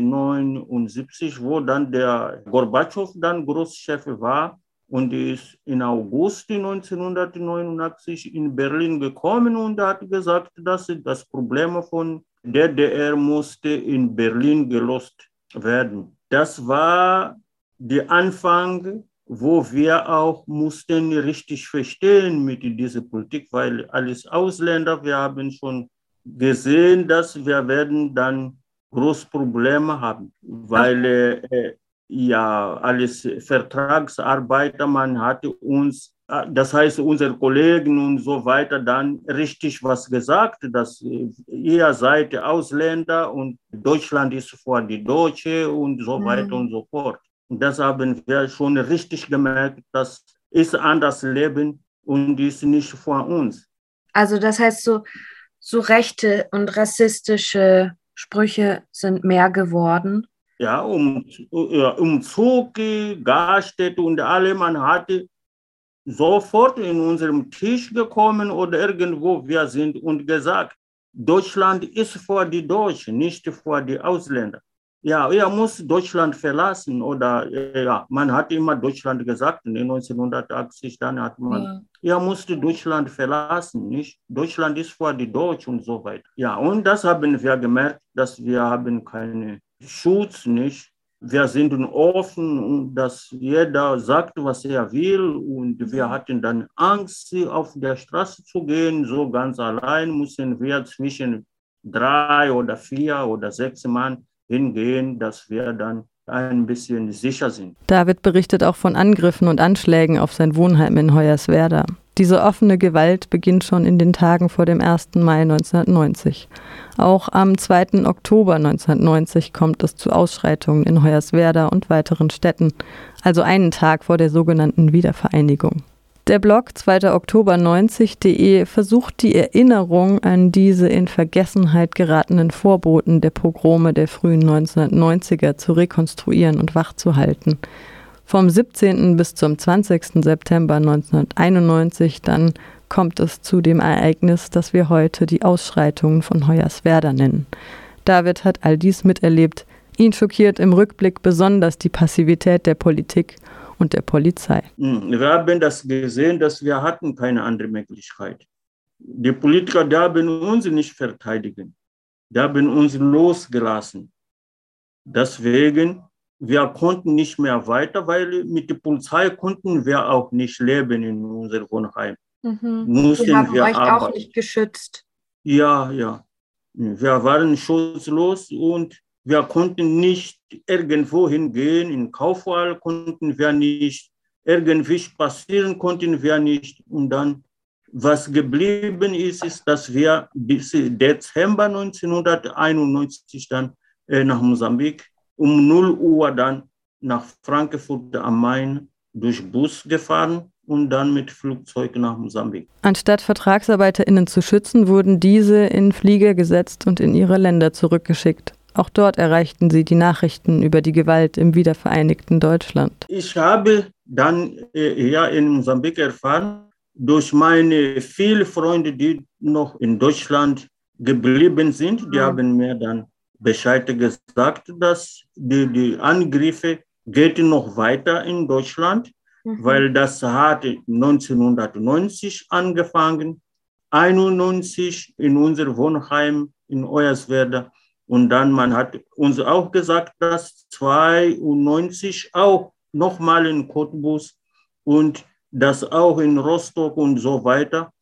1979, wo dann der Gorbatschow dann Großchef war und ist in August 1989 in Berlin gekommen und hat gesagt, dass das Problem von DDR musste in Berlin gelöst werden. Das war der Anfang, wo wir auch mussten richtig verstehen mit dieser Politik, weil alles Ausländer, wir haben schon gesehen, dass wir werden dann große Probleme haben, weil äh, ja alles Vertragsarbeiter, man hatte uns, äh, das heißt unsere Kollegen und so weiter, dann richtig was gesagt, dass äh, ihr seid Ausländer und Deutschland ist vor die Deutsche und so Mhm. weiter und so fort. Und das haben wir schon richtig gemerkt, das ist anders Leben und ist nicht vor uns. Also das heißt, so, so rechte und rassistische Sprüche sind mehr geworden. Ja, um, ja, Umzug, Gaststätte und alle, man hatte sofort in unserem Tisch gekommen oder irgendwo wir sind und gesagt, Deutschland ist vor die Deutschen, nicht vor die Ausländer. Ja, er muss Deutschland verlassen oder ja, man hat immer Deutschland gesagt, in 1980 dann hat man, ja. er musste Deutschland verlassen, nicht? Deutschland ist vor die Deutschen und so weiter. Ja, und das haben wir gemerkt, dass wir haben keinen Schutz, nicht? Wir sind offen und dass jeder sagt, was er will und wir hatten dann Angst, auf der Straße zu gehen, so ganz allein müssen wir zwischen drei oder vier oder sechs Mann hingehen, dass wir dann ein bisschen sicher sind. David berichtet auch von Angriffen und Anschlägen auf sein Wohnheim in Hoyerswerda. Diese offene Gewalt beginnt schon in den Tagen vor dem 1. Mai 1990. Auch am 2. Oktober 1990 kommt es zu Ausschreitungen in Hoyerswerda und weiteren Städten, also einen Tag vor der sogenannten Wiedervereinigung. Der Blog 2. Oktober 90.de versucht die Erinnerung an diese in Vergessenheit geratenen Vorboten der Pogrome der frühen 1990er zu rekonstruieren und wachzuhalten. Vom 17. bis zum 20. September 1991 dann kommt es zu dem Ereignis, das wir heute die Ausschreitungen von Hoyerswerda nennen. David hat all dies miterlebt. Ihn schockiert im Rückblick besonders die Passivität der Politik und der Polizei. Hm, wir haben das gesehen, dass wir hatten keine andere Möglichkeit. Die Politiker haben uns nicht verteidigen. Die haben uns losgelassen. Deswegen, wir konnten nicht mehr weiter, weil mit der Polizei konnten wir auch nicht leben in unserem Wohnheim. Mhm. Mussten Die haben wir euch arbeiten. auch nicht geschützt. Ja, ja. Wir waren schutzlos und wir konnten nicht irgendwo hingehen, in Kaufwahl konnten wir nicht, irgendwie spazieren konnten wir nicht. Und dann, was geblieben ist, ist, dass wir bis Dezember 1991 dann äh, nach Mosambik um 0 Uhr dann nach Frankfurt am Main durch Bus gefahren und dann mit Flugzeug nach Mosambik. Anstatt VertragsarbeiterInnen zu schützen, wurden diese in Flieger gesetzt und in ihre Länder zurückgeschickt. Auch dort erreichten sie die Nachrichten über die Gewalt im wiedervereinigten Deutschland. Ich habe dann äh, ja in Mosambik erfahren, durch meine vielen Freunde, die noch in Deutschland geblieben sind, die mhm. haben mir dann Bescheid gesagt, dass die, die Angriffe geht noch weiter in Deutschland, mhm. weil das hat 1990 angefangen, 91 in unser Wohnheim in Oyerswerda und dann man hat uns auch gesagt, dass 92 auch nochmal in Cottbus und das auch in Rostock und so weiter.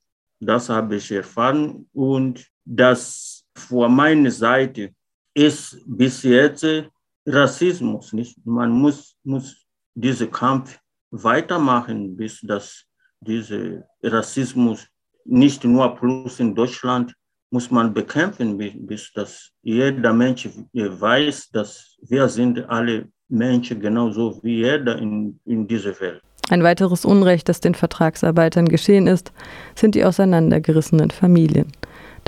Das habe ich erfahren. Und das vor meiner Seite ist bis jetzt Rassismus. Nicht? Man muss, muss diesen Kampf weitermachen, bis das dieser Rassismus nicht nur plus in Deutschland, muss man bekämpfen, bis dass jeder Mensch weiß, dass wir sind alle Menschen genauso wie jeder in, in dieser Welt. Ein weiteres Unrecht, das den Vertragsarbeitern geschehen ist, sind die auseinandergerissenen Familien.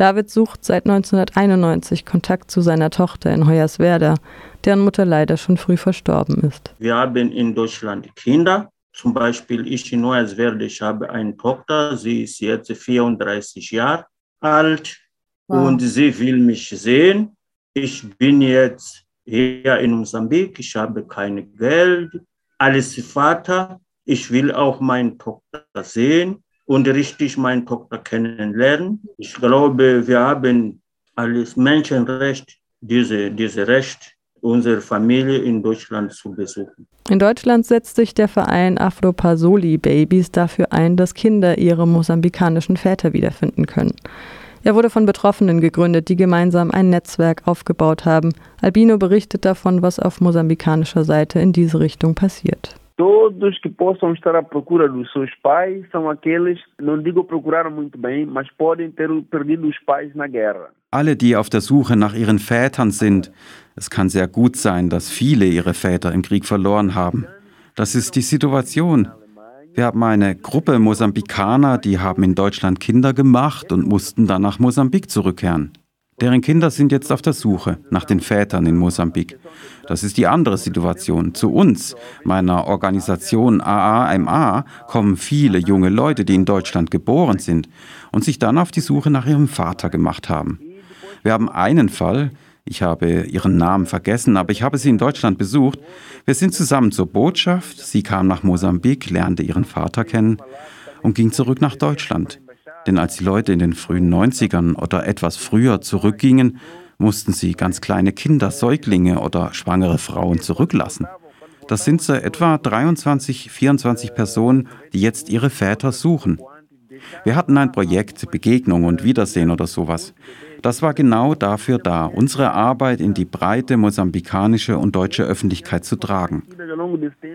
David sucht seit 1991 Kontakt zu seiner Tochter in Hoyerswerda, deren Mutter leider schon früh verstorben ist. Wir haben in Deutschland Kinder. Zum Beispiel ich in Hoyerswerda, ich habe eine Tochter, sie ist jetzt 34 Jahre alt und sie will mich sehen. Ich bin jetzt hier in Mosambik, ich habe kein Geld, alles Vater. Ich will auch meine Tochter sehen und richtig meine Tochter kennenlernen. Ich glaube, wir haben alles Menschenrecht, diese, diese Recht, unsere Familie in Deutschland zu besuchen. In Deutschland setzt sich der Verein Afro-Pasoli Babies dafür ein, dass Kinder ihre mosambikanischen Väter wiederfinden können. Er wurde von Betroffenen gegründet, die gemeinsam ein Netzwerk aufgebaut haben. Albino berichtet davon, was auf mosambikanischer Seite in diese Richtung passiert. Todos que possam estar à procura dos seus pais são aqueles, não digo procuraram muito bem, mas podem ter perdido os pais na guerra. Alle, die auf der Suche nach ihren Vätern sind, es kann sehr gut sein, dass viele ihre Väter im Krieg verloren haben. Das ist die Situation. Wir haben eine Gruppe Mosambikaner, die haben in Deutschland Kinder gemacht und mussten dann nach Mosambik zurückkehren. Deren Kinder sind jetzt auf der Suche nach den Vätern in Mosambik. Das ist die andere Situation. Zu uns, meiner Organisation AAMA, kommen viele junge Leute, die in Deutschland geboren sind und sich dann auf die Suche nach ihrem Vater gemacht haben. Wir haben einen Fall, ich habe ihren Namen vergessen, aber ich habe sie in Deutschland besucht. Wir sind zusammen zur Botschaft. Sie kam nach Mosambik, lernte ihren Vater kennen und ging zurück nach Deutschland. Denn als die Leute in den frühen 90ern oder etwas früher zurückgingen, mussten sie ganz kleine Kinder, Säuglinge oder schwangere Frauen zurücklassen. Das sind so etwa 23, 24 Personen, die jetzt ihre Väter suchen. Wir hatten ein Projekt, Begegnung und Wiedersehen oder sowas. Das war genau dafür da, unsere Arbeit in die breite mosambikanische und deutsche Öffentlichkeit zu tragen.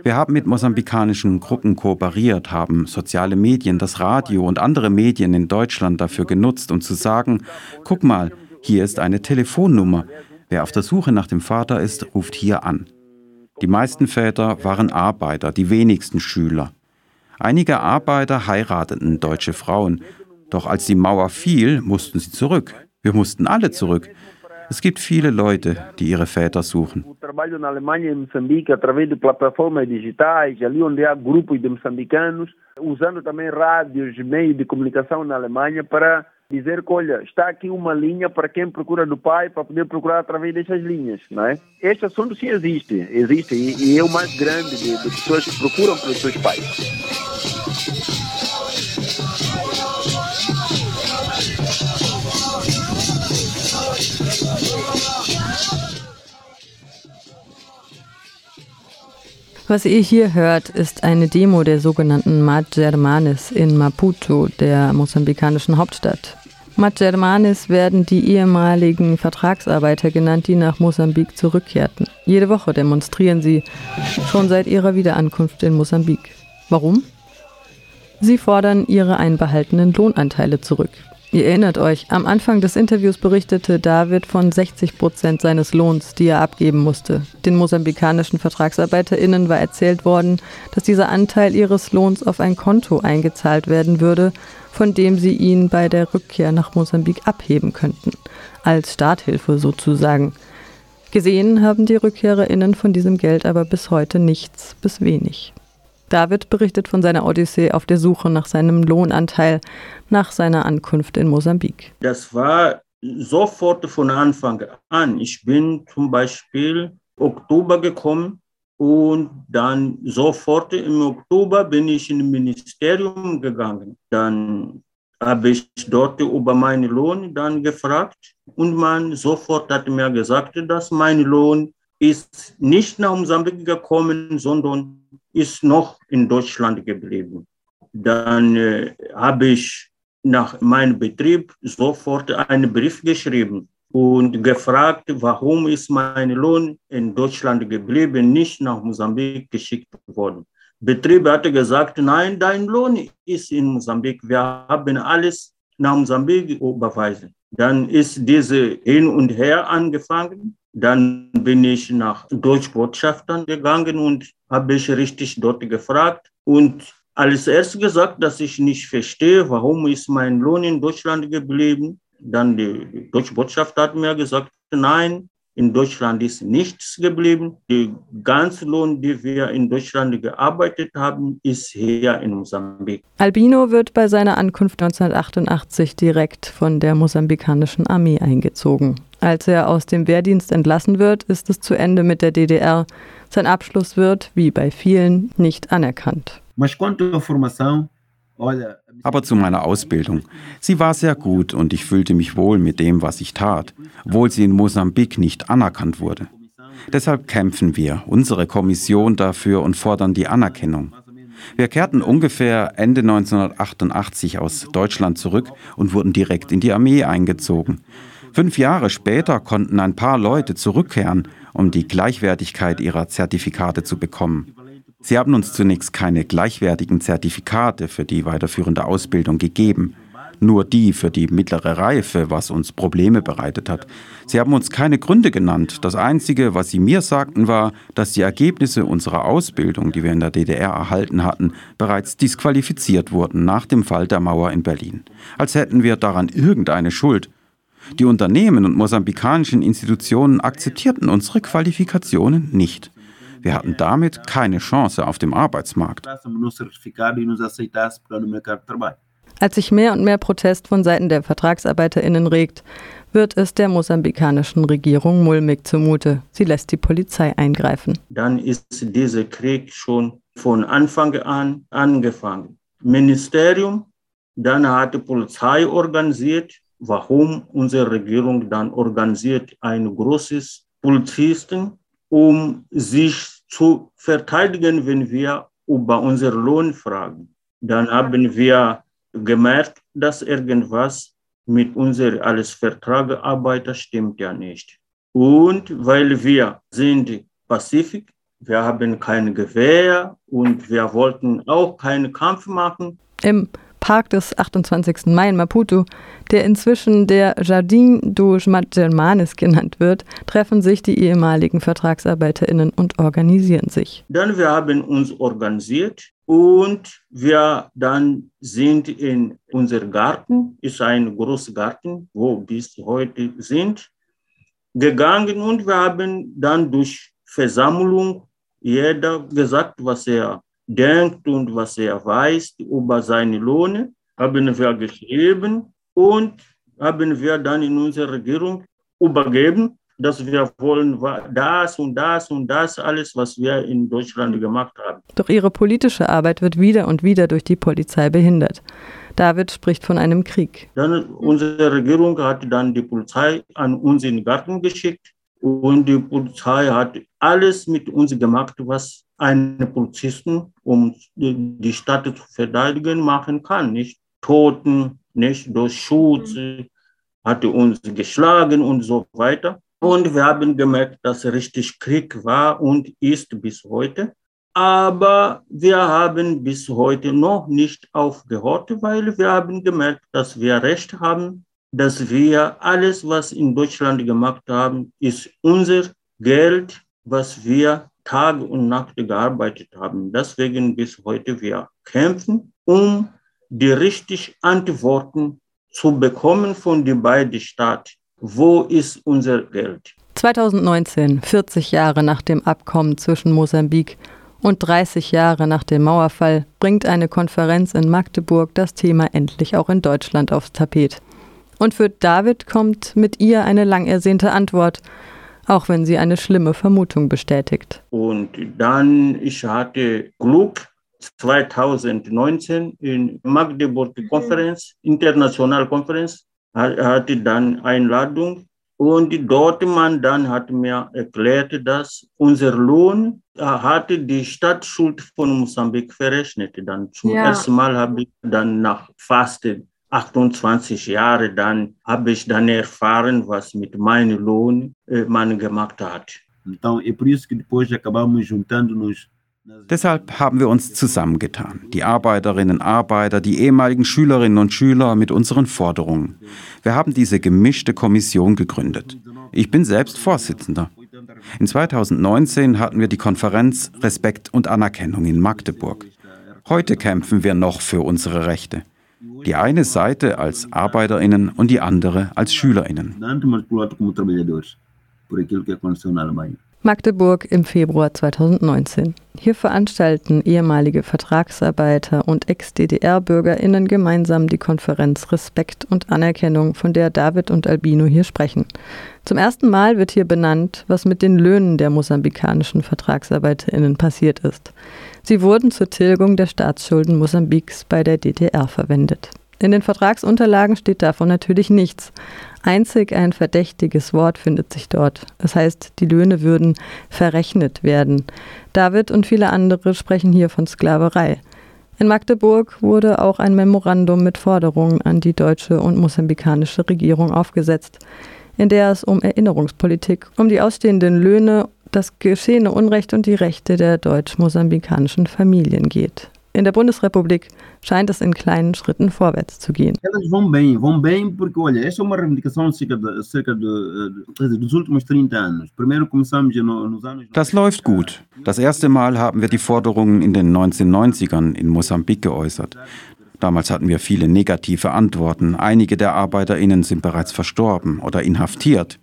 Wir haben mit mosambikanischen Gruppen kooperiert, haben soziale Medien, das Radio und andere Medien in Deutschland dafür genutzt, um zu sagen, guck mal, hier ist eine Telefonnummer. Wer auf der Suche nach dem Vater ist, ruft hier an. Die meisten Väter waren Arbeiter, die wenigsten Schüler. Einige Arbeiter heirateten deutsche Frauen, doch als die Mauer fiel, mussten sie zurück. Wir mussten alle zurück. Es gibt viele Leute, die ihre Väter suchen. usando também rádios, meios de comunicação na Alemanha para dizer que, olha, está aqui uma linha para quem procura do pai, para poder procurar através dessas linhas, não é? Este assunto sim existe, existe e, e é o mais grande de, de pessoas que procuram pelos seus pais. Was ihr hier hört, ist eine Demo der sogenannten Majermanes in Maputo, der mosambikanischen Hauptstadt. Majermanes werden die ehemaligen Vertragsarbeiter genannt, die nach Mosambik zurückkehrten. Jede Woche demonstrieren sie, schon seit ihrer Wiederankunft in Mosambik. Warum? Sie fordern ihre einbehaltenen Lohnanteile zurück. Ihr erinnert euch, am Anfang des Interviews berichtete David von 60 Prozent seines Lohns, die er abgeben musste. Den mosambikanischen VertragsarbeiterInnen war erzählt worden, dass dieser Anteil ihres Lohns auf ein Konto eingezahlt werden würde, von dem sie ihn bei der Rückkehr nach Mosambik abheben könnten. Als Starthilfe sozusagen. Gesehen haben die RückkehrerInnen von diesem Geld aber bis heute nichts bis wenig. David berichtet von seiner Odyssee auf der Suche nach seinem Lohnanteil nach seiner Ankunft in Mosambik. Das war sofort von Anfang an. Ich bin zum Beispiel Oktober gekommen und dann sofort im Oktober bin ich in Ministerium gegangen. Dann habe ich dort über meinen Lohn dann gefragt und man sofort hat mir gesagt, dass mein Lohn ist nicht nach Mosambik gekommen, sondern ist noch in Deutschland geblieben. Dann äh, habe ich nach meinem Betrieb sofort einen Brief geschrieben und gefragt, warum ist mein Lohn in Deutschland geblieben, nicht nach Mosambik geschickt worden. Betrieb hatte gesagt, nein, dein Lohn ist in Mosambik. Wir haben alles nach Mosambik überweisen. Dann ist diese hin und her angefangen. Dann bin ich nach Deutschbotschaftern gegangen und habe ich richtig dort gefragt. Und als erst gesagt, dass ich nicht verstehe, warum ist mein Lohn in Deutschland geblieben. Dann die deutsche Botschaft hat mir gesagt, nein, in Deutschland ist nichts geblieben. Der ganze Lohn, den wir in Deutschland gearbeitet haben, ist hier in Mosambik. Albino wird bei seiner Ankunft 1988 direkt von der mosambikanischen Armee eingezogen. Als er aus dem Wehrdienst entlassen wird, ist es zu Ende mit der DDR. Sein Abschluss wird, wie bei vielen, nicht anerkannt. Aber zu meiner Ausbildung. Sie war sehr gut und ich fühlte mich wohl mit dem, was ich tat, obwohl sie in Mosambik nicht anerkannt wurde. Deshalb kämpfen wir, unsere Kommission dafür und fordern die Anerkennung. Wir kehrten ungefähr Ende 1988 aus Deutschland zurück und wurden direkt in die Armee eingezogen. Fünf Jahre später konnten ein paar Leute zurückkehren, um die Gleichwertigkeit ihrer Zertifikate zu bekommen. Sie haben uns zunächst keine gleichwertigen Zertifikate für die weiterführende Ausbildung gegeben, nur die für die mittlere Reife, was uns Probleme bereitet hat. Sie haben uns keine Gründe genannt. Das Einzige, was Sie mir sagten, war, dass die Ergebnisse unserer Ausbildung, die wir in der DDR erhalten hatten, bereits disqualifiziert wurden nach dem Fall der Mauer in Berlin. Als hätten wir daran irgendeine Schuld. Die Unternehmen und mosambikanischen Institutionen akzeptierten unsere Qualifikationen nicht. Wir hatten damit keine Chance auf dem Arbeitsmarkt. Als sich mehr und mehr Protest von Seiten der VertragsarbeiterInnen regt, wird es der mosambikanischen Regierung mulmig zumute. Sie lässt die Polizei eingreifen. Dann ist dieser Krieg schon von Anfang an angefangen. Ministerium, dann hat die Polizei organisiert. Warum unsere Regierung dann organisiert ein großes Polizisten, um sich zu verteidigen, wenn wir über unseren Lohn fragen. Dann haben wir gemerkt, dass irgendwas mit unseren als Vertragsarbeiter stimmt ja nicht. Und weil wir sind Pazifik, wir haben kein Gewehr und wir wollten auch keinen Kampf machen. Im Park des 28. Mai in Maputo, der inzwischen der Jardin dos Germanes genannt wird, treffen sich die ehemaligen VertragsarbeiterInnen und organisieren sich. Dann wir haben uns organisiert und wir dann sind in unser Garten, ist ein großer Garten, wo bis heute sind, gegangen und wir haben dann durch Versammlung jeder gesagt, was er denkt und was er weiß über seine Lohne, haben wir geschrieben und haben wir dann in unserer Regierung übergeben, dass wir wollen das und das und das alles, was wir in Deutschland gemacht haben. Doch ihre politische Arbeit wird wieder und wieder durch die Polizei behindert. David spricht von einem Krieg. Dann unsere Regierung hat dann die Polizei an uns in den Garten geschickt und die Polizei hat alles mit uns gemacht, was ein Polizisten, um die Stadt zu verteidigen, machen kann. Nicht Toten, nicht durch Schutz, hat uns geschlagen und so weiter. Und wir haben gemerkt, dass richtig Krieg war und ist bis heute. Aber wir haben bis heute noch nicht aufgehört, weil wir haben gemerkt, dass wir Recht haben, dass wir alles, was in Deutschland gemacht haben, ist unser Geld, was wir Tag und Nacht gearbeitet haben. Deswegen bis heute wir kämpfen, um die richtigen Antworten zu bekommen von den beiden Staaten. Wo ist unser Geld? 2019, 40 Jahre nach dem Abkommen zwischen Mosambik und 30 Jahre nach dem Mauerfall, bringt eine Konferenz in Magdeburg das Thema endlich auch in Deutschland aufs Tapet. Und für David kommt mit ihr eine lang ersehnte Antwort auch wenn sie eine schlimme Vermutung bestätigt. Und dann, ich hatte Glück, 2019 in Magdeburg Konferenz, internationale Konferenz, hatte dann Einladung und dort man dann hat mir erklärt, dass unser Lohn hatte die Stadtschuld von Mosambik verrechnet. Dann zum ja. ersten Mal habe ich dann nach fast 28 Jahre dann habe ich dann erfahren, was mit meinem Lohn äh, man gemacht hat. Então é por isso que depois acabamos juntando-nos Deshalb haben wir uns zusammengetan, die Arbeiterinnen, Arbeiter, die ehemaligen Schülerinnen und Schüler mit unseren Forderungen. Wir haben diese gemischte Kommission gegründet. Ich bin selbst Vorsitzender. In 2019 hatten wir die Konferenz Respekt und Anerkennung in Magdeburg. Heute kämpfen wir noch für unsere Rechte. Die eine Seite als Arbeiterinnen und die andere als Schülerinnen. Magdeburg im Februar 2019. Hier veranstalten ehemalige Vertragsarbeiter und Ex-DDR-BürgerInnen gemeinsam die Konferenz Respekt und Anerkennung, von der David und Albino hier sprechen. Zum ersten Mal wird hier benannt, was mit den Löhnen der mosambikanischen VertragsarbeiterInnen passiert ist. Sie wurden zur Tilgung der Staatsschulden Mosambiks bei der DDR verwendet. In den Vertragsunterlagen steht davon natürlich nichts. Einzig ein verdächtiges Wort findet sich dort. Es heißt, die Löhne würden verrechnet werden. David und viele andere sprechen hier von Sklaverei. In Magdeburg wurde auch ein Memorandum mit Forderungen an die deutsche und mosambikanische Regierung aufgesetzt, in der es um Erinnerungspolitik, um die ausstehenden Löhne das geschehene Unrecht und die Rechte der deutsch-mosambikanischen Familien geht. In der Bundesrepublik scheint es in kleinen Schritten vorwärts zu gehen. Elas vão bem, vão bem porque, olha, esta é uma reivindicação cerca, de, cerca de, eh, quer dizer, dos últimos 30 anos. Primeiro começamos no, nos anos... Das läuft gut. Das erste Mal haben wir die Forderungen in den 1990ern in Mosambik geäußert. Damals hatten wir viele negative Antworten. Einige der Arbeiterinnen sind bereits verstorben oder inhaftiert.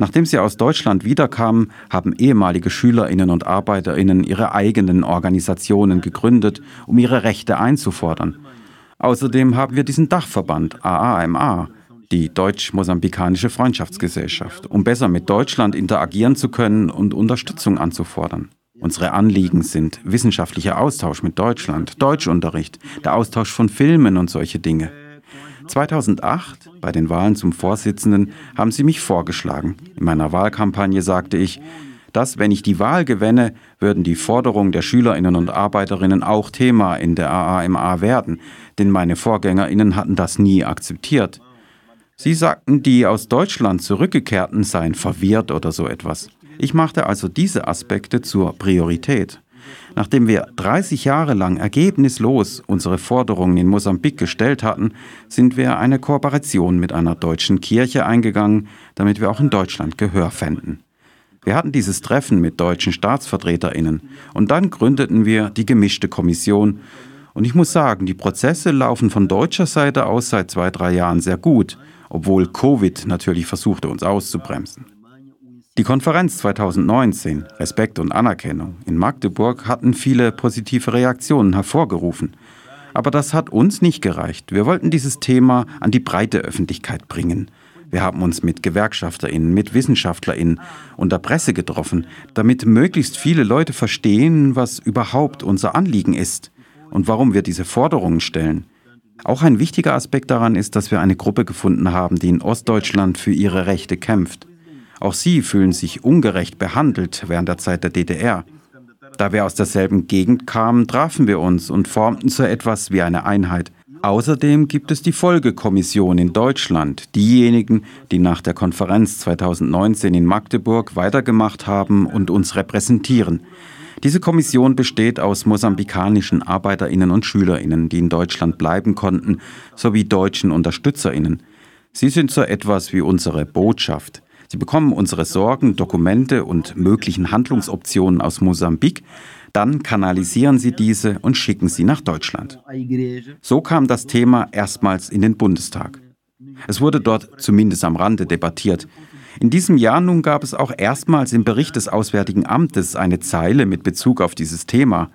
Nachdem sie aus Deutschland wiederkamen, haben ehemalige Schülerinnen und Arbeiterinnen ihre eigenen Organisationen gegründet, um ihre Rechte einzufordern. Außerdem haben wir diesen Dachverband AAMA, die Deutsch-Mosambikanische Freundschaftsgesellschaft, um besser mit Deutschland interagieren zu können und Unterstützung anzufordern. Unsere Anliegen sind wissenschaftlicher Austausch mit Deutschland, Deutschunterricht, der Austausch von Filmen und solche Dinge. 2008, bei den Wahlen zum Vorsitzenden, haben sie mich vorgeschlagen. In meiner Wahlkampagne sagte ich, dass, wenn ich die Wahl gewinne, würden die Forderungen der Schülerinnen und Arbeiterinnen auch Thema in der AAMA werden, denn meine Vorgängerinnen hatten das nie akzeptiert. Sie sagten, die aus Deutschland zurückgekehrten seien verwirrt oder so etwas. Ich machte also diese Aspekte zur Priorität. Nachdem wir 30 Jahre lang ergebnislos unsere Forderungen in Mosambik gestellt hatten, sind wir eine Kooperation mit einer deutschen Kirche eingegangen, damit wir auch in Deutschland Gehör fänden. Wir hatten dieses Treffen mit deutschen Staatsvertreterinnen und dann gründeten wir die gemischte Kommission. Und ich muss sagen, die Prozesse laufen von deutscher Seite aus seit zwei, drei Jahren sehr gut, obwohl Covid natürlich versuchte, uns auszubremsen. Die Konferenz 2019, Respekt und Anerkennung, in Magdeburg hatten viele positive Reaktionen hervorgerufen. Aber das hat uns nicht gereicht. Wir wollten dieses Thema an die breite Öffentlichkeit bringen. Wir haben uns mit GewerkschafterInnen, mit WissenschaftlerInnen und der Presse getroffen, damit möglichst viele Leute verstehen, was überhaupt unser Anliegen ist und warum wir diese Forderungen stellen. Auch ein wichtiger Aspekt daran ist, dass wir eine Gruppe gefunden haben, die in Ostdeutschland für ihre Rechte kämpft. Auch sie fühlen sich ungerecht behandelt während der Zeit der DDR. Da wir aus derselben Gegend kamen, trafen wir uns und formten so etwas wie eine Einheit. Außerdem gibt es die Folgekommission in Deutschland, diejenigen, die nach der Konferenz 2019 in Magdeburg weitergemacht haben und uns repräsentieren. Diese Kommission besteht aus mosambikanischen Arbeiterinnen und Schülerinnen, die in Deutschland bleiben konnten, sowie deutschen Unterstützerinnen. Sie sind so etwas wie unsere Botschaft. Sie bekommen unsere Sorgen, Dokumente und möglichen Handlungsoptionen aus Mosambik, dann kanalisieren sie diese und schicken sie nach Deutschland. So kam das Thema erstmals in den Bundestag. Es wurde dort zumindest am Rande debattiert. In diesem Jahr nun gab es auch erstmals im Bericht des Auswärtigen Amtes eine Zeile mit Bezug auf dieses Thema.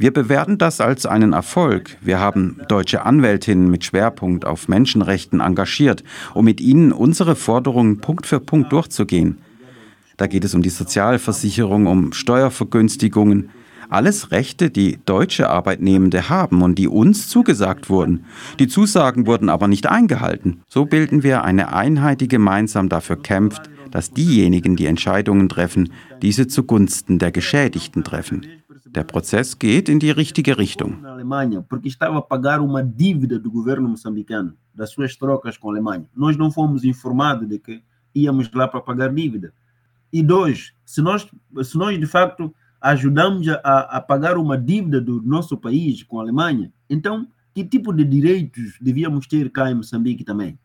Wir bewerten das als einen Erfolg. Wir haben deutsche Anwältinnen mit Schwerpunkt auf Menschenrechten engagiert, um mit ihnen unsere Forderungen Punkt für Punkt durchzugehen. Da geht es um die Sozialversicherung, um Steuervergünstigungen, alles Rechte, die deutsche Arbeitnehmende haben und die uns zugesagt wurden. Die Zusagen wurden aber nicht eingehalten. So bilden wir eine Einheit, die gemeinsam dafür kämpft, dass diejenigen, die Entscheidungen treffen, diese zugunsten der Geschädigten treffen. Der Prozess geht in die richtige Richtung. Porque estava a pagar uma dívida do governo moçambicano, das suas trocas com a Alemanha. Nós não fomos informados de que íamos lá para pagar dívida. E dois, se nós, se nós de facto ajudamos a, a pagar uma dívida do nosso país com a Alemanha, então que tipo de direitos devíamos ter cá em Moçambique também?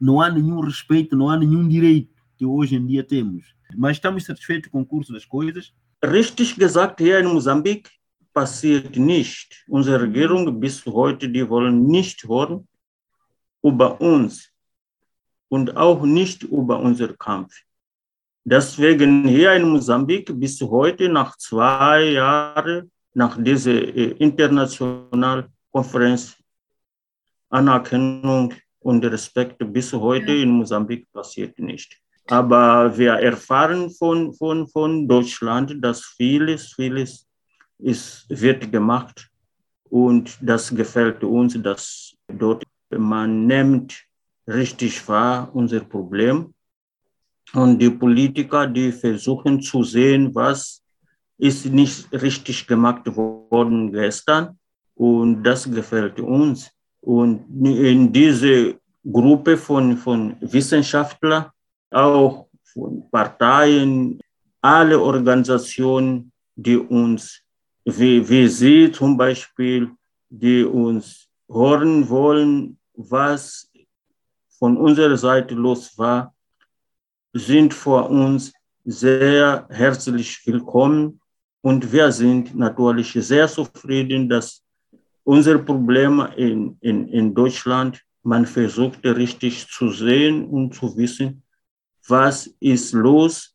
Não há nenhum respeito, não há nenhum direito que hoje em dia temos. Mas estamos satisfeitos com o curso das coisas. Richtig gesagt, hier in Mosambik passiert nicht. Unsere Regierung bis heute, die wollen nicht hören über uns und auch nicht über unseren Kampf. Deswegen hier in Mosambik bis heute, nach zwei Jahren, nach dieser äh, internationalen Konferenz, Anerkennung und Respekt, bis heute in Mosambik passiert nicht. Aber wir erfahren von, von, von Deutschland, dass vieles, vieles ist, wird gemacht. Und das gefällt uns, dass dort man nimmt richtig wahr unser Problem. Und die Politiker, die versuchen zu sehen, was ist nicht richtig gemacht worden gestern. Und das gefällt uns. Und in diese Gruppe von, von Wissenschaftlern, auch von Parteien, alle Organisationen, die uns wie, wie Sie zum Beispiel, die uns hören wollen, was von unserer Seite los war, sind vor uns sehr herzlich willkommen. Und wir sind natürlich sehr zufrieden, dass unsere Probleme in, in, in Deutschland, man versucht richtig zu sehen und zu wissen, was ist los,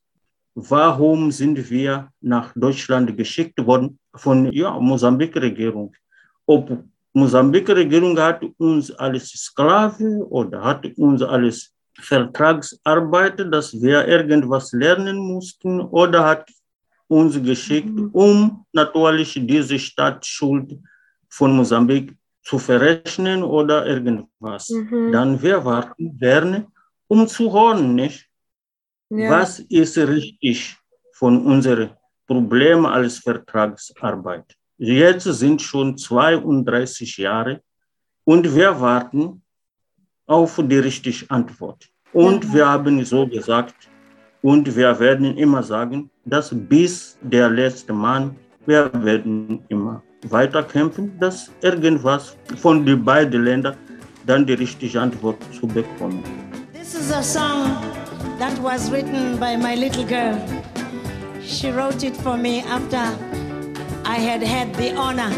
warum sind wir nach Deutschland geschickt worden von ja, Mosambik-Regierung. Ob Mosambik-Regierung hat uns als Sklave oder hat uns als Vertragsarbeit, dass wir irgendwas lernen mussten oder hat uns geschickt, um natürlich diese Staatsschuld von Mosambik zu verrechnen oder irgendwas. Mhm. Dann wir warten gerne, um zu hören, nicht? Ja. Was ist richtig von unseren Problemen als Vertragsarbeit? Jetzt sind schon 32 Jahre und wir warten auf die richtige Antwort. Und wir haben so gesagt, und wir werden immer sagen, dass bis der letzte Mann, wir werden immer weiter kämpfen, dass irgendwas von den beiden Ländern dann die richtige Antwort zu bekommen. This is a song that was written by my little girl. She wrote it for me after I had had the honor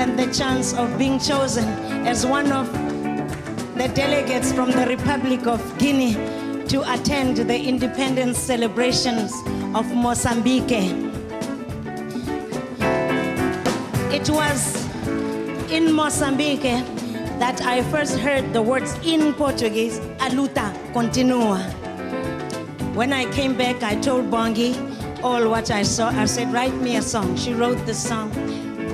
and the chance of being chosen as one of the delegates from the Republic of Guinea to attend the independence celebrations of Mozambique. It was in Mozambique that I first heard the words in Portuguese, a luta continua. When I came back, I told Bongi all what I saw. I said, write me a song. She wrote the song.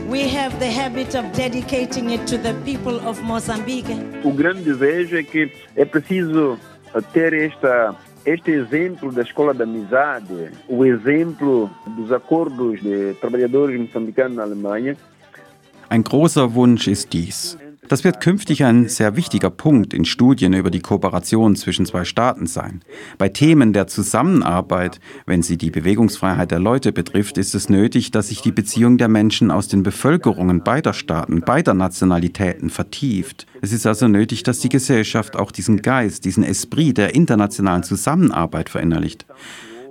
We have the habit of dedicating it to the people of Mozambique. O grande desejo é que é preciso ter esta, este exemplo da escola da amizade, o exemplo dos acordos de trabalhadores moçambicanos na Alemanha. Ein großer Wunsch ist dies. Das wird künftig ein sehr wichtiger Punkt in Studien über die Kooperation zwischen zwei Staaten sein. Bei Themen der Zusammenarbeit, wenn sie die Bewegungsfreiheit der Leute betrifft, ist es nötig, dass sich die Beziehung der Menschen aus den Bevölkerungen beider Staaten, beider Nationalitäten vertieft. Es ist also nötig, dass die Gesellschaft auch diesen Geist, diesen Esprit der internationalen Zusammenarbeit verinnerlicht.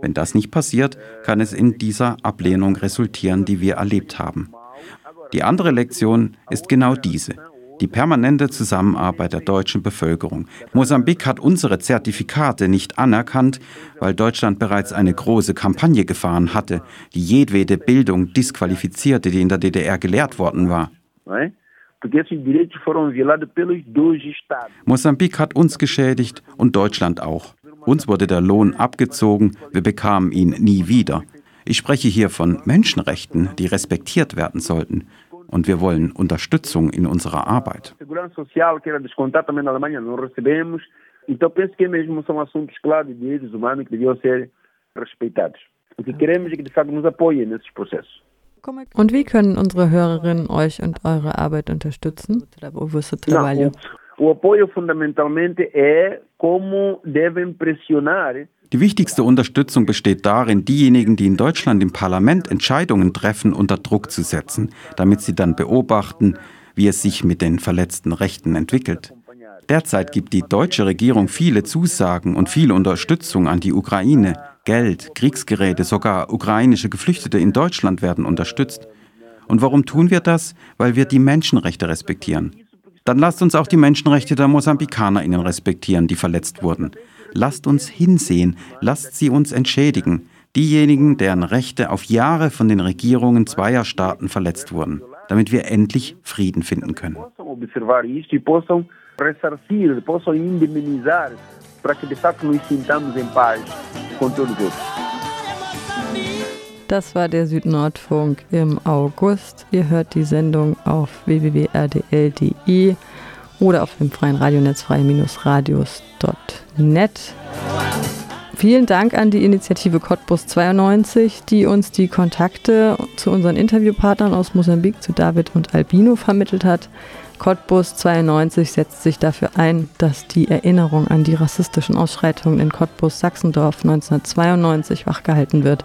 Wenn das nicht passiert, kann es in dieser Ablehnung resultieren, die wir erlebt haben. Die andere Lektion ist genau diese die permanente Zusammenarbeit der deutschen Bevölkerung. Mosambik hat unsere Zertifikate nicht anerkannt, weil Deutschland bereits eine große Kampagne gefahren hatte, die jedwede Bildung disqualifizierte, die in der DDR gelehrt worden war. Mosambik hat uns geschädigt und Deutschland auch. Uns wurde der Lohn abgezogen, wir bekamen ihn nie wieder. Ich spreche hier von Menschenrechten, die respektiert werden sollten und wir wollen Unterstützung in unserer Arbeit. Und wie können unsere Hörerinnen euch und eure Arbeit unterstützen? O apoio fundamentalmente é como devem pressionar Die wichtigste Unterstützung besteht darin, diejenigen, die in Deutschland im Parlament Entscheidungen treffen, unter Druck zu setzen, damit sie dann beobachten, wie es sich mit den verletzten Rechten entwickelt. Derzeit gibt die deutsche Regierung viele Zusagen und viel Unterstützung an die Ukraine. Geld, Kriegsgeräte, sogar ukrainische Geflüchtete in Deutschland werden unterstützt. Und warum tun wir das? Weil wir die Menschenrechte respektieren. Dann lasst uns auch die Menschenrechte der MosambikanerInnen respektieren, die verletzt wurden. Lasst uns hinsehen, lasst sie uns entschädigen. Diejenigen, deren Rechte auf Jahre von den Regierungen zweier Staaten verletzt wurden, damit wir endlich Frieden finden können. e ressarcir, possam indemnizar para que de facto nos sintamos em paz com todos os outros. Das war der Südnordfunk im August. Ihr hört die Sendung auf www.rdl.de oder auf dem freien Radionetz frei-radios.net. Vielen Dank an die Initiative Cottbus 92, die uns die Kontakte zu unseren Interviewpartnern aus Mosambik, zu David und Albino vermittelt hat. Cottbus 92 setzt sich dafür ein, dass die Erinnerung an die rassistischen Ausschreitungen in Cottbus-Sachsendorf 1992 wachgehalten wird.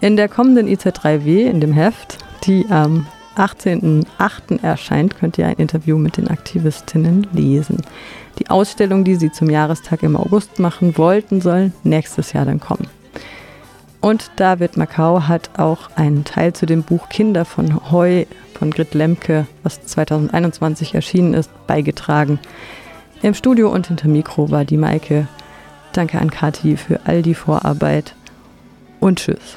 In der kommenden IZ3W, in dem Heft, die am 18.08. erscheint, könnt ihr ein Interview mit den Aktivistinnen lesen. Die Ausstellung, die sie zum Jahrestag im August machen wollten, soll nächstes Jahr dann kommen. Und David Macau hat auch einen Teil zu dem Buch Kinder von Heu von Grit Lemke, was 2021 erschienen ist, beigetragen. Im Studio und hinter Mikro war die Maike. Danke an Kati für all die Vorarbeit und tschüss.